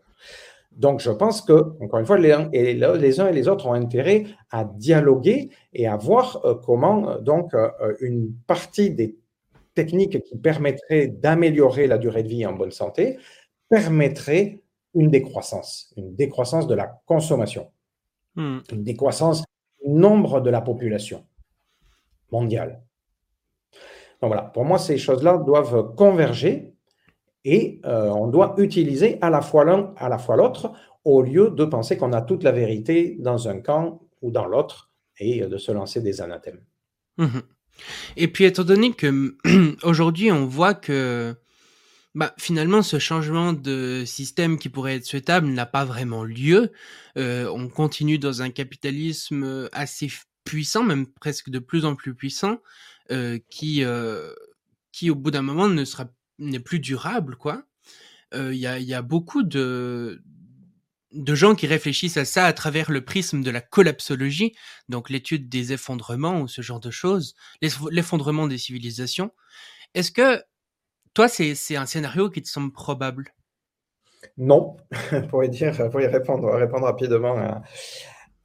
Donc, je pense que, encore une fois, les, uns et les autres ont intérêt à dialoguer et à voir euh, comment, euh, donc, euh, une partie des techniques qui permettraient d'améliorer la durée de vie en bonne santé permettrait une décroissance, une décroissance de la consommation, hmm. une décroissance du nombre de la population mondiale. Donc voilà, pour moi, ces choses-là doivent converger et euh, on doit utiliser à la fois l'un, à la fois l'autre, au lieu de penser qu'on a toute la vérité dans un camp ou dans l'autre et de se lancer des anathèmes. Mmh et puis, étant donné que aujourd'hui, on voit que bah, finalement, ce changement de système qui pourrait être souhaitable n'a pas vraiment lieu. Euh, on continue dans un capitalisme assez puissant, même presque de plus en plus puissant, euh, qui, qui au bout d'un moment ne sera n'est plus durable, quoi. Il y, a, y, a, beaucoup de, de gens qui réfléchissent à ça à travers le prisme de la collapsologie, donc l'étude des effondrements ou ce genre de choses, l'effondrement des civilisations. Est-ce que toi, c'est un scénario qui te semble probable? Non, pour y dire, pour y répondre, répondre rapidement à,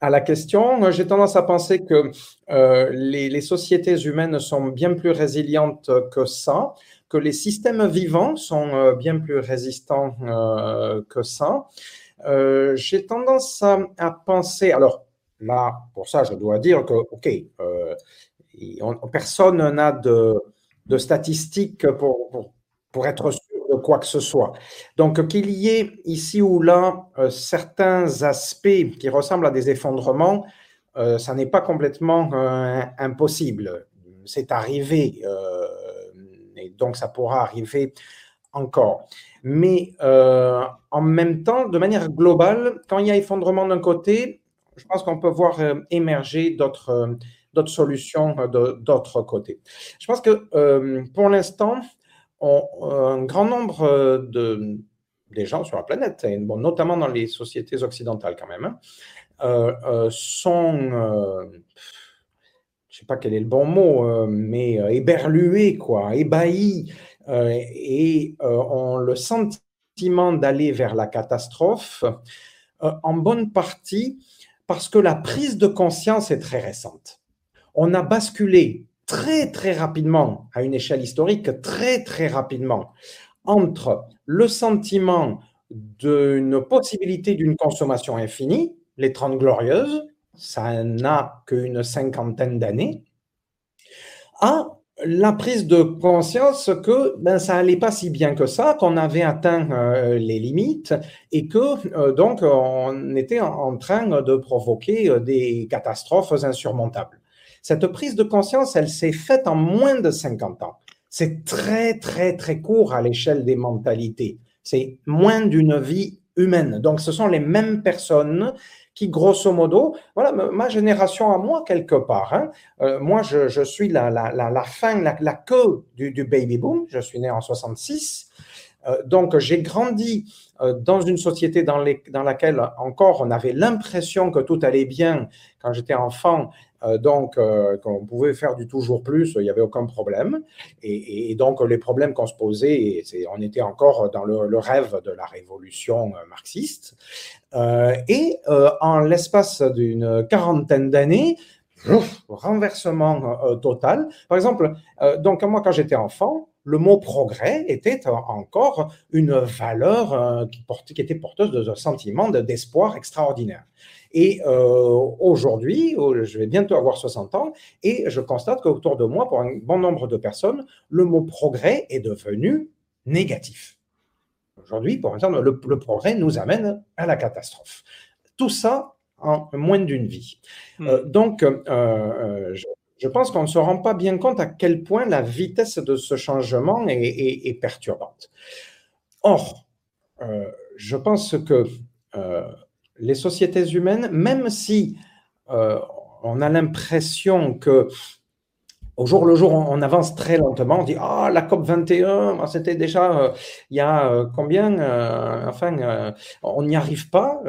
à la question. J'ai tendance à penser que euh, les, sociétés humaines sont bien plus résilientes que ça que les systèmes vivants sont euh, bien plus résistants euh, que ça. J'ai tendance à, penser, alors là, pour ça, je dois dire que, OK, personne n'a de, statistiques pour, pour, être sûr de quoi que ce soit. Donc, qu'il y ait ici ou là certains aspects qui ressemblent à des effondrements, ça n'est pas complètement impossible. C'est arrivé et donc ça pourra arriver encore. Mais euh, en même temps, de manière globale, quand il y a effondrement d'un côté, je pense qu'on peut voir euh, émerger euh, d'autres solutions d'autres côtés. Je pense que pour l'instant, un grand nombre de, des gens sur la planète, et notamment dans les sociétés occidentales quand même, hein, sont je sais pas quel est le bon mot, euh, mais euh, éberlué, quoi, ébahi, euh, et ont le sentiment d'aller vers la catastrophe, en bonne partie Parce que la prise de conscience est très récente. On a basculé très très rapidement, à une échelle historique, très très rapidement, entre le sentiment d'une possibilité d'une consommation infinie, les Trente Glorieuses, ça n'a qu'une cinquantaine d'années, à la prise de conscience que ben, ça allait pas si bien que ça, qu'on avait atteint euh, les limites et que euh, donc on était en, train de provoquer euh, des catastrophes insurmontables. Cette prise de conscience, elle s'est faite en moins de 50 ans. C'est très très très court à l'échelle des mentalités. C'est moins d'une vie humaine. Donc ce sont les mêmes personnes qui, grosso modo, voilà, ma génération à moi, quelque part. Hein. Euh, moi, je, suis la, fin, la, queue du, baby boom. Je suis né en 66. Euh, donc, j'ai grandi euh, dans une société dans, laquelle encore on avait l'impression que tout allait bien quand j'étais enfant, donc qu'on pouvait faire du toujours plus, il n'y avait aucun problème. Et, donc les problèmes qu'on se posait, on était encore dans le, rêve de la révolution marxiste. Euh, et euh, en l'espace d'une quarantaine d'années, renversement euh, total. Par exemple, donc moi quand j'étais enfant, le mot progrès était encore une valeur qui, était porteuse de sentiment d'espoir extraordinaire. Et aujourd'hui, je vais bientôt avoir 60 ans, et je constate qu'autour de moi, pour un bon nombre de personnes, le mot progrès est devenu négatif. Aujourd'hui, pour exemple, le, progrès nous amène à la catastrophe. Tout ça en moins d'une vie. Hmm. Euh, donc, euh, euh, je, pense qu'on ne se rend pas bien compte à quel point la vitesse de ce changement est, perturbante. Or, je pense que les sociétés humaines, même si on a l'impression que au jour le jour, on, avance très lentement. On dit Ah, la COP 21, c'était déjà euh, il y a euh, combien euh, Enfin, on n'y arrive pas.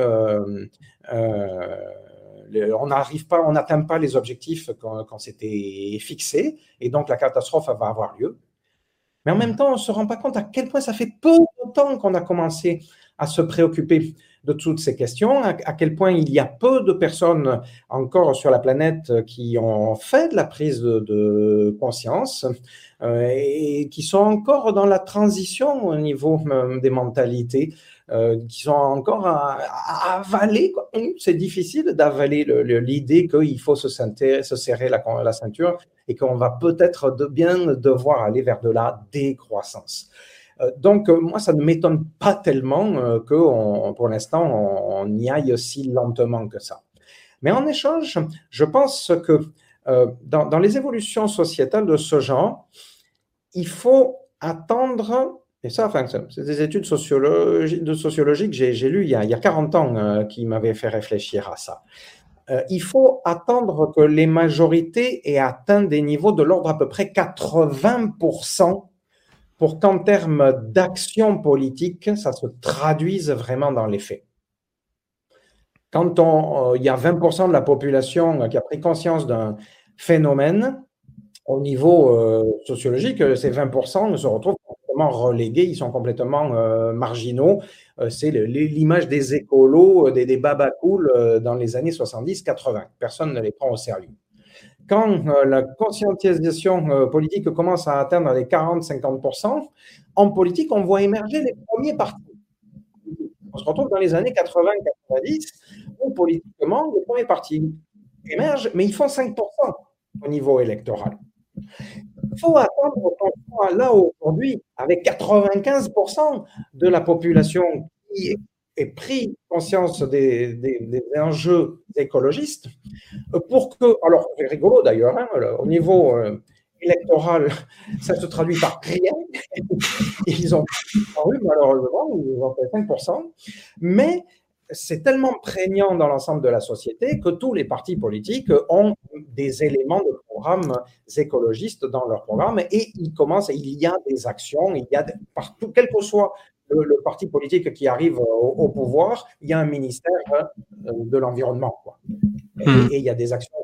on n'arrive pas, on n'atteint pas les objectifs qu'on s'était fixés, et donc la catastrophe va avoir lieu. Mais en même temps, on ne se rend pas compte à quel point ça fait peu de temps qu'on a commencé à se préoccuper de toutes ces questions, à, quel point il y a peu de personnes encore sur la planète qui ont fait de la prise de, conscience euh, et qui sont encore dans la transition au niveau euh, des mentalités, euh, qui sont encore à, avaler. C'est difficile d'avaler l'idée qu'il faut se, se serrer la, la ceinture et qu'on va peut-être bien devoir aller vers de la décroissance. Euh, donc, euh, moi, ça ne m'étonne pas tellement euh, que pour l'instant, on, y aille aussi lentement que ça. Mais en échange, je pense que dans, les évolutions sociétales de ce genre, il faut attendre, et ça, c'est des études de sociologie que j'ai lues il, y a, il y a 40 ans qui m'avaient fait réfléchir à ça. il faut attendre que les majorités aient atteint des niveaux de l'ordre à peu près 80% pour qu'en termes d'action politique, ça se traduise vraiment dans les faits. Quand euh, il y a 20% de la population qui a pris conscience d'un phénomène, au niveau euh, sociologique, ces 20% se retrouvent complètement relégués, ils sont complètement euh, marginaux. c'est l'image des écolos, des, des dans les années 70-80. Personne ne les prend au sérieux quand euh, la conscientisation euh, politique commence à atteindre les 40-50%, en politique, on voit émerger les premiers partis. On se retrouve dans les années 80-90, où politiquement, les premiers partis émergent, mais ils font 5% au niveau électoral. Il faut attendre qu'on soit là aujourd'hui, avec 95% de la population qui pris conscience des, enjeux écologistes pour que, alors c'est rigolo d'ailleurs, hein, au niveau euh, électoral, ça se traduit par rien. Ils ont paru malheureusement, ils ont fait 5%, mais c'est tellement prégnant dans l'ensemble de la société que tous les partis politiques ont des éléments de programmes écologistes dans leur programme et il commence, il y a des actions, il y a partout, quel que soit le, parti politique qui arrive au, pouvoir, il y a un ministère euh, de l'environnement. Hmm. Et, il y a des actions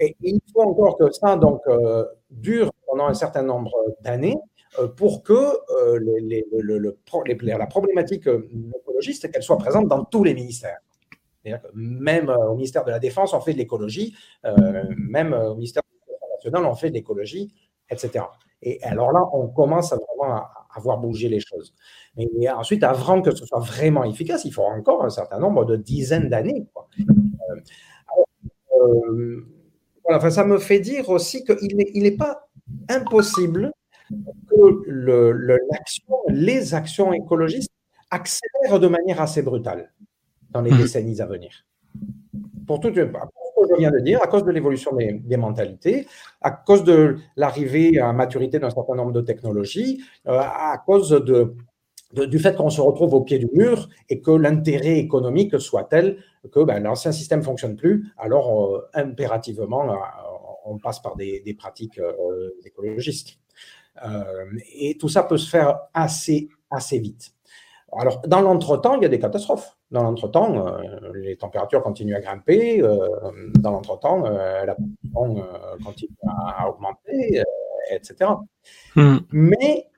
Et il faut encore que ça donc, euh, dure pendant un certain nombre d'années euh, pour que les, le, la problématique écologiste qu'elle soit présente dans tous les ministères. même au ministère de la Défense, on fait de l'écologie, même au ministère de national, on fait de l'écologie, etc. Et alors là, on commence à vraiment à, voir bouger les choses. Mais ensuite, avant que ce soit vraiment efficace, il faut encore un certain nombre de dizaines d'années. enfin, ça me fait dire aussi qu'il n'est pas impossible que le, les actions écologistes accélèrent de manière assez brutale dans les mmh. décennies à venir. Pour tout, ce je viens de dire, à cause de l'évolution des, mentalités, à cause de l'arrivée à maturité d'un certain nombre de technologies, euh, à cause du fait qu'on se retrouve au pied du mur et que l'intérêt économique soit tel que ben, l'ancien système ne fonctionne plus, alors euh, impérativement, euh, on passe par des, pratiques écologistes. et tout ça peut se faire assez, assez vite. Alors, dans l'entretemps, il y a des catastrophes. Dans l'entretemps, euh, les températures continuent à grimper. Euh, dans l'entretemps, euh, la pollution continue à, augmenter, etc. Hmm. Mais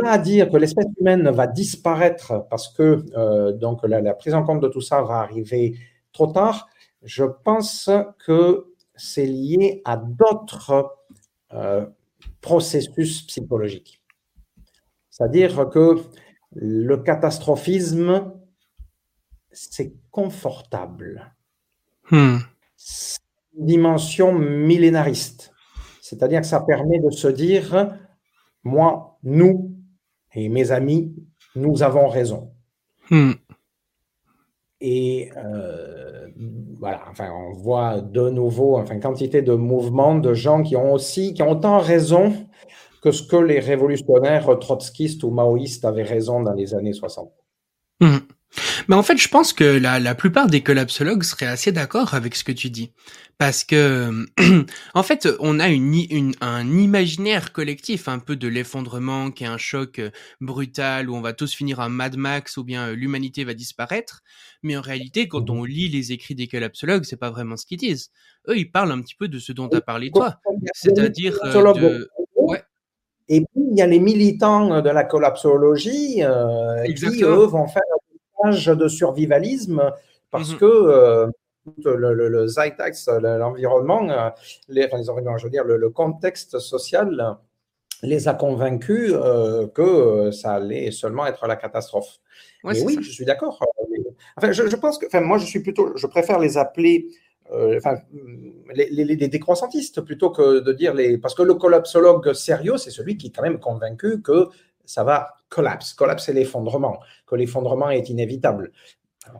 là à dire que l'espèce humaine va disparaître parce que donc la, prise en compte de tout ça va arriver trop tard, je pense que c'est lié à d'autres processus psychologiques. C'est-à-dire que le catastrophisme, c'est confortable. Hmm. C'est une dimension millénariste. C'est-à-dire que ça permet de se dire, moi, nous et mes amis, nous avons raison. Hmm. Et euh, voilà, enfin, on voit de nouveau enfin, quantité de mouvements de gens qui ont aussi, qui ont autant raison que ce que les révolutionnaires trotskistes ou maoïstes avaient raison dans les années 60. Mmh. Mais en fait, je pense que la, la plupart des collapsologues seraient assez d'accord avec ce que tu dis. Parce que, en fait, on a une, une, un imaginaire collectif, un peu de l'effondrement, qui est un choc euh, brutal, où on va tous finir en Mad Max, ou bien euh, l'humanité va disparaître. Mais en réalité, quand on lit les écrits des collapsologues, c'est pas vraiment ce qu'ils disent. Eux, ils parlent un petit peu de ce dont tu as parlé toi. C'est-à-dire euh, de... Et puis, il y a les militants de la collapsologie euh, qui, eux, vont faire un message de survivalisme parce mhm. que euh, le, le, le zeitgeist, l'environnement, euh, les, enfin, les je veux dire, le, contexte social les a convaincus que ça allait seulement être la catastrophe. Mais oui, je suis d'accord. Enfin, je, je, pense que, enfin, moi, je suis plutôt, je préfère les appeler enfin, les, les, décroissantistes plutôt que de dire les. Parce que le collapsologue sérieux, c'est celui qui est quand même convaincu que ça va collapse. Collapse, c'est l'effondrement, que l'effondrement est inévitable.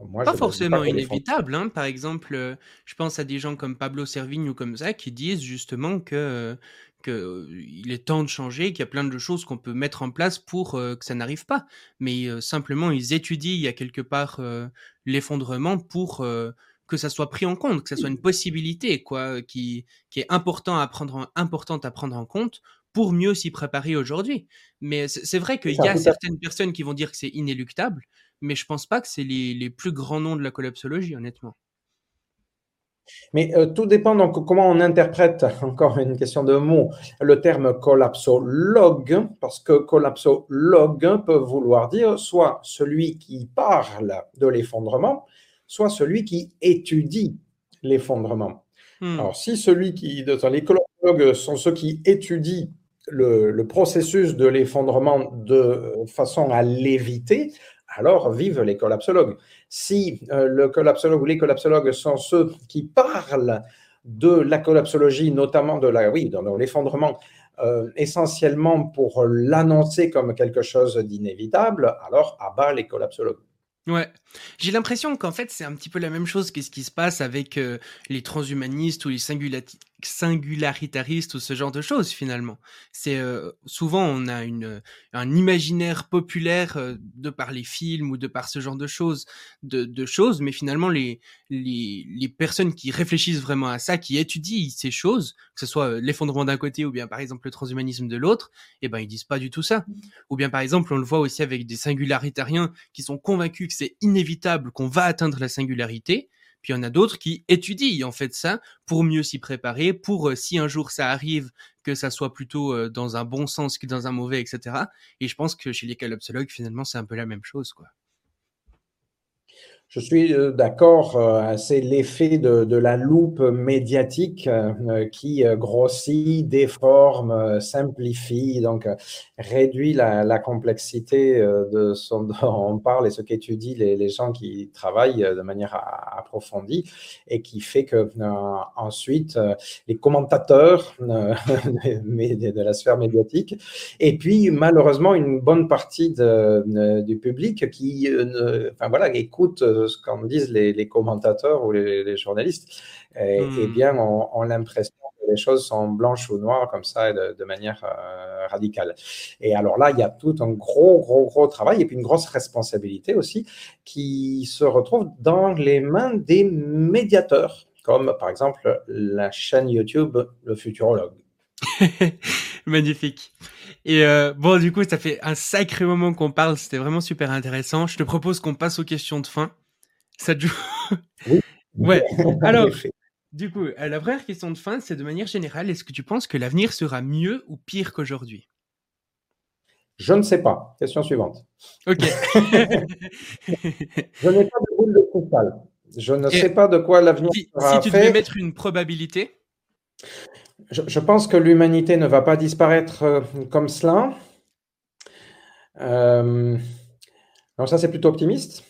moi, pas forcément inévitable. Hein. Par exemple, euh, je pense à des gens comme Pablo Servigne ou comme ça qui disent justement que qu'il est temps de changer, qu'il y a plein de choses qu'on peut mettre en place pour euh, que ça n'arrive pas. Mais simplement, ils étudient, il y a quelque part l'effondrement pour que ça soit pris en compte, que ça soit une possibilité, quoi, qui, qui est important à prendre importante à prendre en compte pour mieux s'y préparer aujourd'hui. Mais c'est vrai qu'il y a certaines personnes qui vont dire que c'est inéluctable, mais je pense pas que c'est les, les, plus grands noms de la collapsologie, honnêtement. Mais euh, tout dépend donc comment on interprète, encore une question de mots, le terme collapsologue, parce que collapsologue peut vouloir dire soit celui qui parle de l'effondrement, soit celui qui étudie l'effondrement. Hmm. Alors, si celui qui, les collapsologues sont ceux qui étudient le, processus de l'effondrement de façon à l'éviter, alors vive les collapsologues. Si euh, le collapsologue ou les collapsologues sont ceux qui parlent de la collapsologie, notamment de la, oui, dans l'effondrement, euh, essentiellement pour l'annoncer comme quelque chose d'inévitable, alors abat les collapsologues. Ouais, j'ai l'impression qu'en fait c'est un petit peu la même chose que ce qui se passe avec euh, les transhumanistes ou les singularitaristes ou ce genre de choses finalement. C'est euh, souvent on a une un imaginaire populaire euh, de par les films ou de par ce genre de choses, de, de choses, mais finalement les, les les personnes qui réfléchissent vraiment à ça, qui étudient ces choses, que ce soit l'effondrement d'un côté ou bien par exemple le transhumanisme de l'autre, eh ben ils disent pas du tout ça. Ou bien par exemple on le voit aussi avec des singularitariens qui sont convaincus c'est inévitable qu'on va atteindre la singularité. Puis il y en a d'autres qui étudient en fait ça pour mieux s'y préparer, pour euh, si un jour ça arrive, que ça soit plutôt euh, dans un bon sens que dans un mauvais, etc. Et je pense que chez les collapsologues, finalement, c'est un peu la même chose, quoi. Je suis euh, d'accord, euh, c'est l'effet de, la loupe médiatique euh, qui grossit, déforme, simplifie, donc réduit la, complexité de ce dont on parle et ce qu'étudient les, gens qui travaillent de manière approfondie et qui fait que ensuite les commentateurs de, la sphère médiatique et puis malheureusement une bonne partie du public qui enfin, voilà, écoute ce qu'en disent les, commentateurs ou les, journalistes, et, hmm. bien, ont, l'impression que les choses sont blanches ou noires comme ça, de, manière euh, radicale. Et alors là, il y a tout un gros, gros, gros travail et puis une grosse responsabilité aussi qui se retrouve dans les mains des médiateurs, comme par exemple la chaîne YouTube Le Futurologue. Magnifique. Et euh, bon, du coup, ça fait un sacré moment qu'on parle. C'était vraiment super intéressant. Je te propose qu'on passe aux questions de fin. Ça te joue Oui. ouais. Alors, du coup, euh, la première question de fin, c'est de manière générale, est-ce que tu penses que l'avenir sera mieux ou pire qu'aujourd'hui? Je ne sais pas. Question suivante. Ok. je n'ai pas de boule de cristal. Je ne sais pas de quoi l'avenir sera Si tu devais mettre une probabilité? Je, pense que l'humanité ne va pas disparaître euh, comme cela. Euh, alors ça, c'est plutôt optimiste.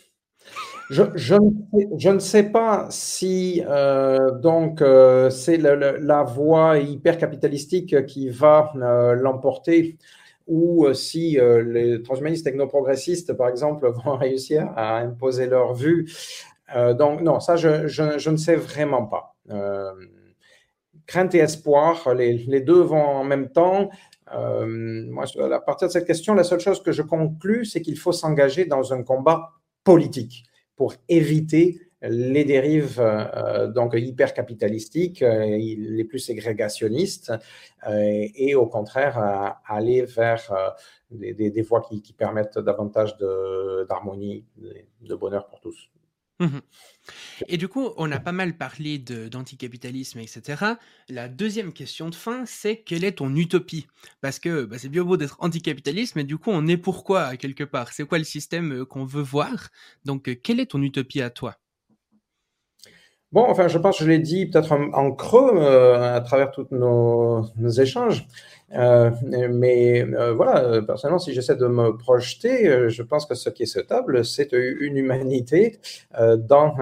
Je, ne sais, pas si euh, donc euh, c'est la voie hyper capitalistique qui va euh, l'emporter ou si les transhumanistes technoprogressistes, par exemple, vont réussir à imposer leur vue. donc non, ça, je, ne sais vraiment pas. crainte et espoir, les, les, deux vont en même temps. moi, à partir de cette question, la seule chose que je conclus, c'est qu'il faut s'engager dans un combat politique pour éviter les dérives euh, donc hyper capitalistiques, euh, les plus ségrégationnistes, euh, et au contraire aller vers des, voies qui, permettent davantage d'harmonie, de, bonheur pour tous. Mmh et du coup, on a pas mal parlé d'anticapitalisme, etc. La deuxième question de fin, c'est quelle est ton utopie? Parce que bah, c'est bien beau d'être anticapitaliste, mais du coup, on est pourquoi, quelque part? C'est quoi le système euh, qu'on veut voir? Donc, euh, quelle est ton utopie à toi? Bon, enfin, je pense que je l'ai dit peut-être en, creux euh, à travers tous nos, échanges. Euh, mais euh, voilà, personnellement, si j'essaie de me projeter, je pense que ce qui est souhaitable, c'est une humanité dans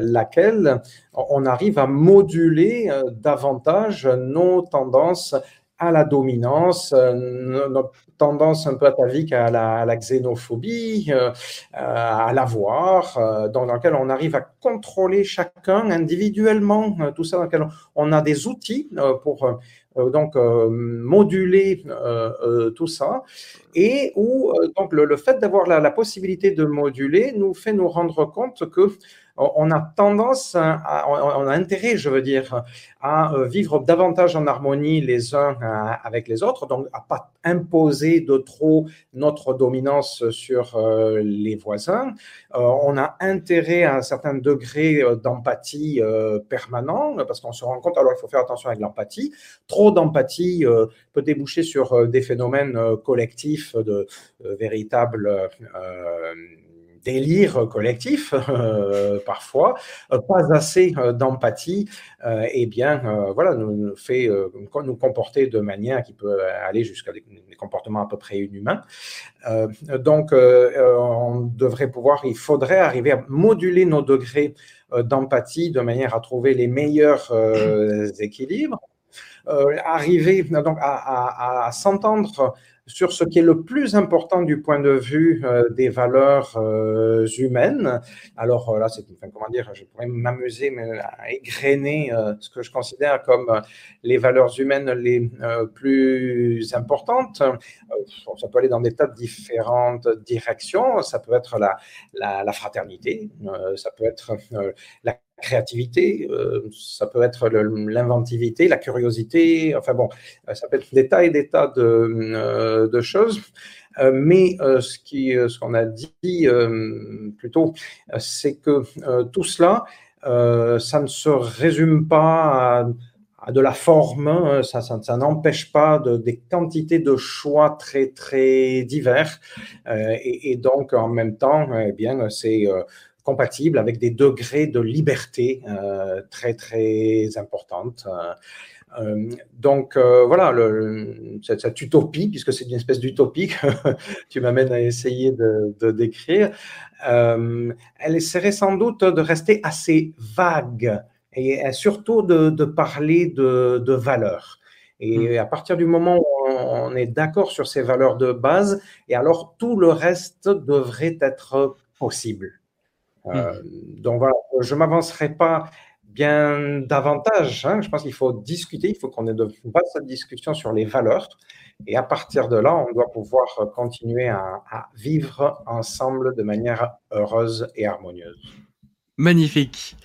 laquelle on arrive à moduler davantage nos tendances à la dominance, notre tendance un peu atavique à la, xénophobie, euh, à l'avoir, euh, dans, lequel on arrive à contrôler chacun individuellement, euh, tout ça, dans lequel on a des outils pour donc moduler tout ça, et où donc le, fait d'avoir la, la, possibilité de moduler nous fait nous rendre compte que on a tendance, on a intérêt, je veux dire, à euh, vivre davantage en harmonie les uns euh, avec les autres, donc à pas imposer de trop notre dominance sur euh, les voisins. On a intérêt à un certain degré d'empathie permanent, parce qu'on se rend compte, alors il faut faire attention avec l'empathie. Trop d'empathie peut déboucher sur des phénomènes collectifs de véritables délire collectif euh, parfois, euh, pas assez euh, d'empathie, et bien voilà nous, fait nous comporter de manière qui peut aller jusqu'à des, comportements à peu près inhumains. donc on devrait pouvoir, il faudrait arriver à moduler nos degrés d'empathie de manière à trouver les meilleurs équilibres. arriver donc à, à s'entendre sur ce qui est le plus important du point de vue euh, des valeurs euh, humaines. Alors euh, là, c'est enfin, comment dire, je pourrais m'amuser à égrener ce que je considère comme les valeurs humaines les plus importantes. ça peut aller dans des tas de différentes directions. Ça peut être la, la, la fraternité, ça peut être la créativité, euh, ça peut être l'inventivité, la curiosité, enfin bon, euh, ça peut être des tas et des tas de, euh, choses. mais ce qui, ce qu'on a dit plutôt, c'est que tout cela, ça ne se résume pas à, de la forme, hein, ça, n'empêche pas de, des quantités de choix très très divers, et, et, donc en même temps, eh bien, c'est compatibles avec des degrés de liberté très, très importantes. donc voilà, cette, utopie, puisque c'est une espèce d'utopie que tu m'amènes à essayer de, décrire, elle essaierait sans doute de rester assez vague et surtout de, parler de, de valeurs. Et mmh. à partir du moment où on est d'accord sur ces valeurs de base, et alors tout le reste devrait être possible. Euh, mmh. donc voilà, je ne m'avancerai pas bien davantage. Hein. Je pense qu'il faut discuter, il faut qu'on ait de cette discussion sur les valeurs. Et à partir de là, on doit pouvoir continuer à vivre ensemble de manière heureuse et harmonieuse. Magnifique.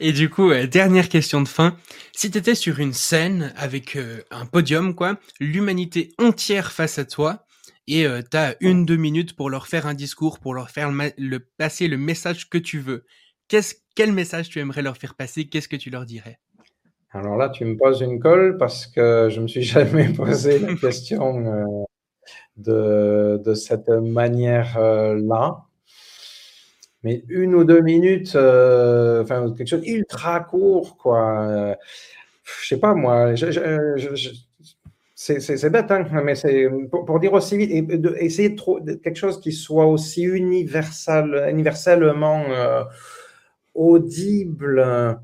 Et du coup, euh, dernière question de fin. Si tu étais sur une scène avec euh, un podium, quoi, l'humanité entière face à toi, et euh, tu as une, deux minutes pour leur faire un discours, pour leur faire le, passer le message que tu veux. Quel message tu aimerais leur faire passer? Qu'est-ce que tu leur dirais? Alors là, tu me poses une colle parce que je me suis jamais posé la question de, de cette manière-là mais une ou deux minutes, euh, enfin quelque chose ultra court, quoi. je sais pas moi. C'est bête, hein, mais c'est pour, dire aussi vite, et de, essayer de trouver quelque chose qui soit aussi universel, universellement euh, audible.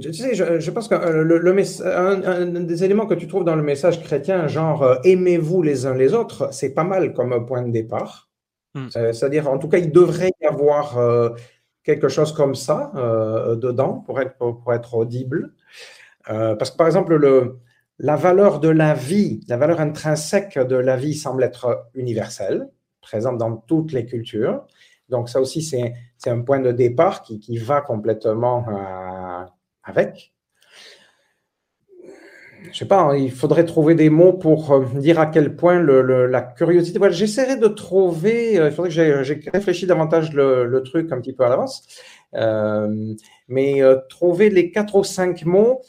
Tu sais, je, pense que euh, le, un, des éléments que tu trouves dans le message chrétien, genre euh, aimez-vous les uns les autres, c'est pas mal comme point de départ. Hmm. Euh, c'est-à-dire, en tout cas, il devrait y avoir quelque chose comme ça dedans pour être, pour, être audible. Parce que, par exemple, le, la valeur de la vie, la valeur intrinsèque de la vie semble être universelle, présente dans toutes les cultures. Donc, ça aussi, c'est un point de départ qui, va complètement avec. Je sais pas, hein, il faudrait trouver des mots pour euh, dire à quel point la curiosité. Voilà, j'essaierai de trouver. Euh, il faudrait que j'ai réfléchi davantage le, truc un petit peu à l'avance, euh, mais trouver les quatre ou cinq mots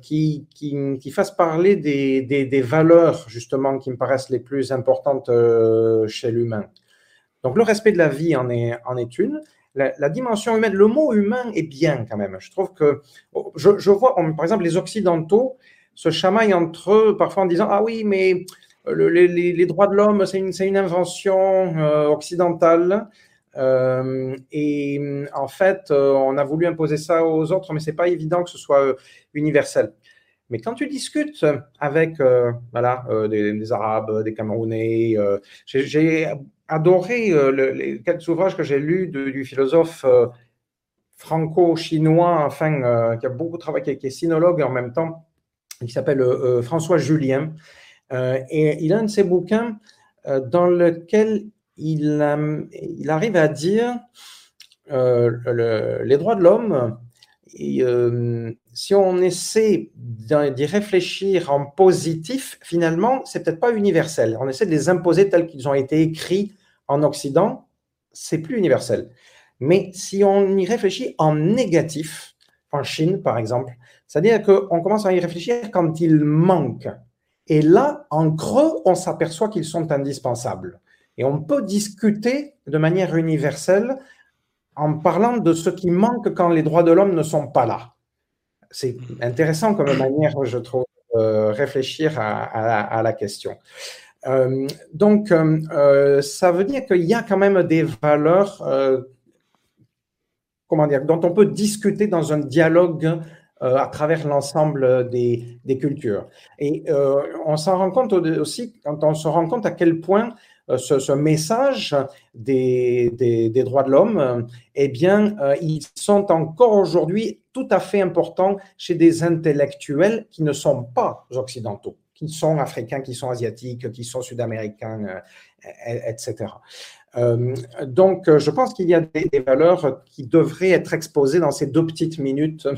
qui, qui, fassent parler des, des, valeurs justement qui me paraissent les plus importantes chez l'humain. Donc le respect de la vie en est, en est une la, dimension humaine, le mot humain est bien quand même. Je trouve que, je, vois, par exemple, les Occidentaux se chamaillent entre eux parfois en disant Ah oui, mais les, droits de l'homme, c'est une, invention euh, occidentale. Euh, et en fait, euh, on a voulu imposer ça aux autres, mais c'est pas évident que ce soit universel. Mais quand tu discutes avec voilà, des, Arabes, des Camerounais, j'ai adoré euh, les quelques ouvrages que j'ai lus du philosophe euh, franco-chinois, enfin, euh, qui a beaucoup travaillé, qui est sinologue en même temps, qui s'appelle François Julien. et il a un de ses bouquins dans lequel il, arrive à dire les droits de l'homme, si on essaie d'y réfléchir en positif, finalement, c'est peut-être pas universel. On essaie de les imposer tels qu'ils ont été écrits en Occident, c'est plus universel. Mais si on y réfléchit en négatif, en Chine par exemple, c'est-à-dire qu'on commence à y réfléchir quand il manque. Et là, en creux, on s'aperçoit qu'ils sont indispensables. Et on peut discuter de manière universelle en parlant de ce qui manque quand les droits de l'homme ne sont pas là. C'est intéressant comme manière, je trouve, de réfléchir à la question. Euh, donc, euh, euh, ça veut dire qu'il y a quand même des valeurs, comment dire, dont on peut discuter dans un dialogue à travers l'ensemble des, cultures. Et on s'en rend compte aussi quand on se rend compte à quel point ce, message des, droits de l'homme, eh bien, ils sont encore aujourd'hui tout à fait importants chez des intellectuels qui ne sont pas occidentaux qui sont africains, qui sont asiatiques, qui sont sud-américains, euh, etc. Euh, donc, je pense qu'il y a des, valeurs qui devraient être exposées dans ces deux petites minutes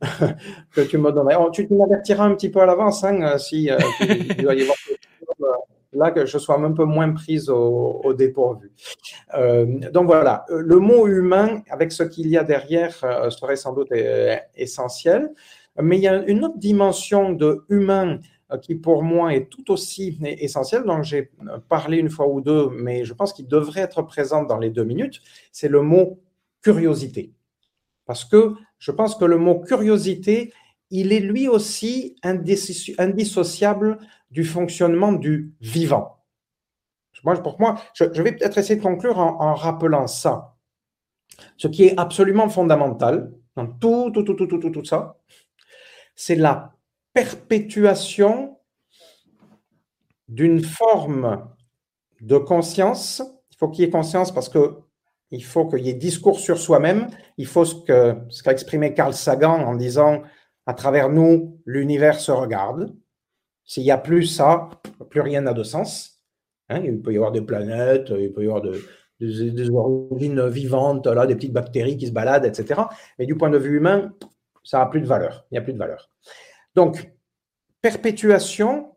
que tu me donnerais. Oh, tu m'avertiras un petit peu à l'avance hein, si euh, il doit y avoir là que je sois un peu moins prise au, dépourvu. donc voilà, le mot humain, avec ce qu'il y a derrière, serait sans doute essentiel. Mais il y a une autre dimension de humain qui pour moi est tout aussi essentiel, dont j'ai parlé une fois ou deux, mais je pense qu'il devrait être présent dans les deux minutes, c'est le mot curiosité. Parce que je pense que le mot curiosité, il est lui aussi indissociable du fonctionnement du vivant. Moi, pour moi, je, vais peut-être essayer de conclure en, rappelant ça. Ce qui est absolument fondamental dans tout, tout, tout, tout, tout, tout, ça, c'est la perpétuation d'une forme de conscience. Il faut qu'il y ait conscience parce que il faut qu'il y ait discours sur soi-même. Il faut ce qu'a ce qu'a exprimé Carl Sagan en disant à travers nous, l'univers se regarde. S'il n'y a plus ça, plus rien n'a de sens. Hein, il peut y avoir des planètes, il peut y avoir des, origines vivantes, des petites bactéries qui se baladent, etc. Mais du point de vue humain, ça n'a plus de valeur. Il n'y a plus de valeur. Donc, perpétuation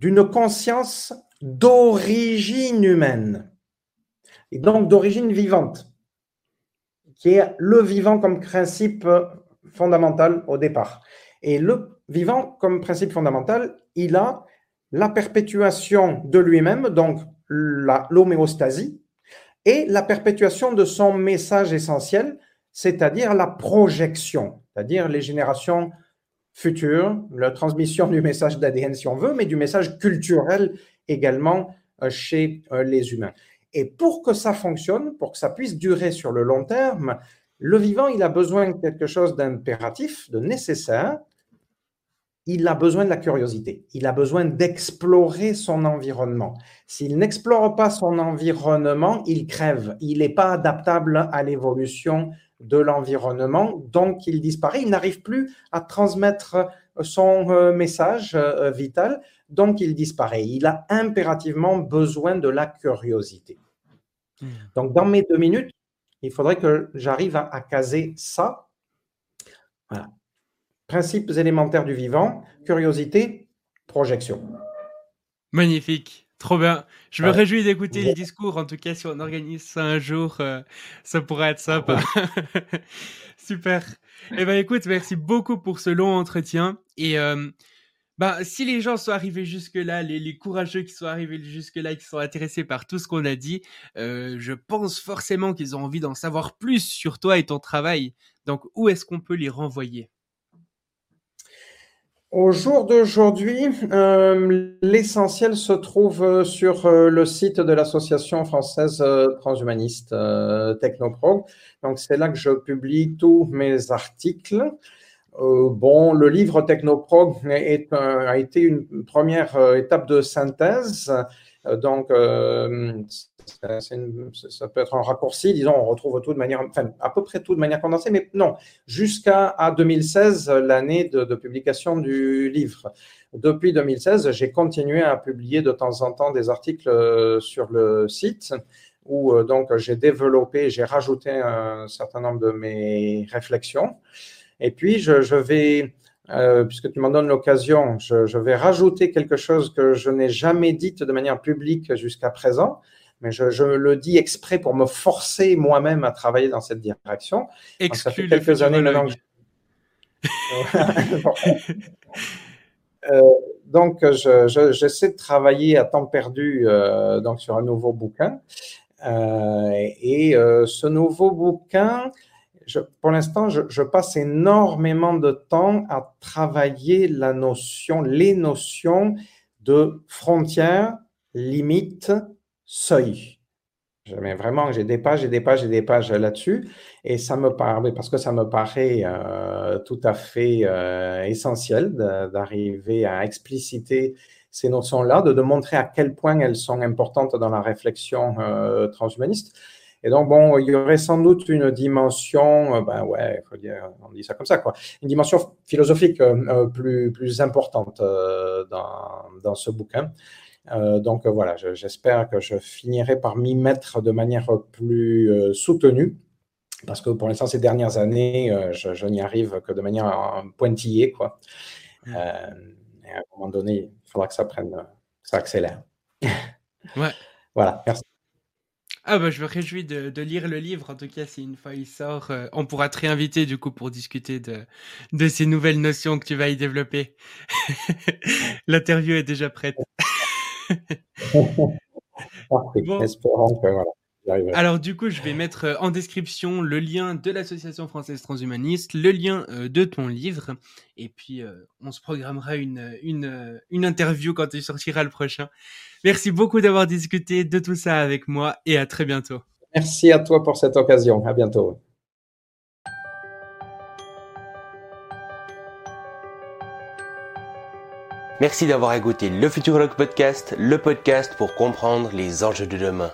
d'une conscience d'origine humaine, et donc d'origine vivante, qui est le vivant comme principe fondamental au départ. Et le vivant comme principe fondamental, il a la perpétuation de lui-même, donc l'homéostasie, et la perpétuation de son message essentiel, c'est-à-dire la projection, c'est-à-dire les générations futures, la transmission du message d'ADN si on veut, mais du message culturel également euh, chez euh, les humains. Et pour que ça fonctionne, pour que ça puisse durer sur le long terme, le vivant, il a besoin de quelque chose d'impératif, de nécessaire, il a besoin de la curiosité, il a besoin d'explorer son environnement. S'il n'explore pas son environnement, il crève, il n'est pas adaptable à l'évolution de l'environnement, donc il disparaît, il n'arrive plus à transmettre son euh, message euh, vital, donc il disparaît. Il a impérativement besoin de la curiosité. Hmm. Donc dans mes deux minutes, il faudrait que j'arrive à, à caser ça. Voilà principes élémentaires du vivant, curiosité, projection. Magnifique, trop bien. Je me réjouis d'écouter les discours. En tout cas, si on organise ça un jour, euh, ça pourrait être sympa. Super. Eh ben, écoute, merci beaucoup pour ce long entretien. Et euh, bah, si les gens sont arrivés jusque-là, les, courageux qui sont arrivés jusque-là, qui sont intéressés par tout ce qu'on a dit, euh, je pense forcément qu'ils ont envie d'en savoir plus sur toi et ton travail. Donc, où est-ce qu'on peut les renvoyer? Au jour d'aujourd'hui, euh, l'essentiel se trouve euh, sur euh, le site de l'association française transhumaniste Technoprog. Donc c'est là que je publie tous mes articles. bon, le livre Technoprog a été une première étape de synthèse. donc ça peut être un raccourci, disons, on retrouve tout de manière, enfin, à peu près tout de manière condensée, mais non, jusqu'à 2016, l'année de, publication du livre. Depuis 2016, j'ai continué à publier de temps en temps des articles euh, sur le site où euh, donc j'ai développé, j'ai rajouté un certain nombre de mes réflexions. Et puis, je, vais, euh, puisque tu m'en donnes l'occasion, je, je, vais rajouter quelque chose que je n'ai jamais dit de manière publique jusqu'à présent, mais je, le dis exprès pour me forcer moi-même à travailler dans cette direction. ça fait quelques années maintenant euh, donc, j'essaie de travailler à temps perdu euh, donc sur un nouveau bouquin. Euh, et ce nouveau bouquin, je, pour l'instant, je, je, passe énormément de temps à travailler la notion, les notions de frontières, limites, seuil. Mais vraiment, j'ai des pages et des pages et des pages là-dessus. Et ça me paraît, parce que ça me paraît euh, tout à fait euh, essentiel d'arriver à expliciter ces notions-là, de, de, montrer à quel point elles sont importantes dans la réflexion euh, transhumaniste. Et donc, bon, il y aurait sans doute une dimension, ben ouais, faut dire, on dit ça comme ça, quoi, une dimension philosophique plus, plus importante dans, dans ce bouquin. Euh, donc voilà, j'espère que je finirai par m'y mettre de manière plus euh, soutenue, parce que pour l'instant, ces dernières années, euh, je, n'y arrive que de manière pointillée. Quoi. Et à un moment donné, il faudra que ça prenne, ça accélère. Ouais. voilà, merci. Ah bah je me réjouis de, de, lire le livre. En tout cas, si une fois il sort, euh, on pourra te réinviter du coup pour discuter de, de ces nouvelles notions que tu vas y développer. L'interview est déjà prête. Bon. Espérons que voilà. Alors du coup, je vais mettre euh, en description le lien de l'association française transhumaniste, le lien euh, de ton livre, et puis euh, on se programmera une, une, une interview quand il sortira le prochain. Merci beaucoup d'avoir discuté de tout ça avec moi et à très bientôt. Merci à toi pour cette occasion. À bientôt. Merci d'avoir écouté le Futurologue Podcast, le podcast pour comprendre les enjeux de demain.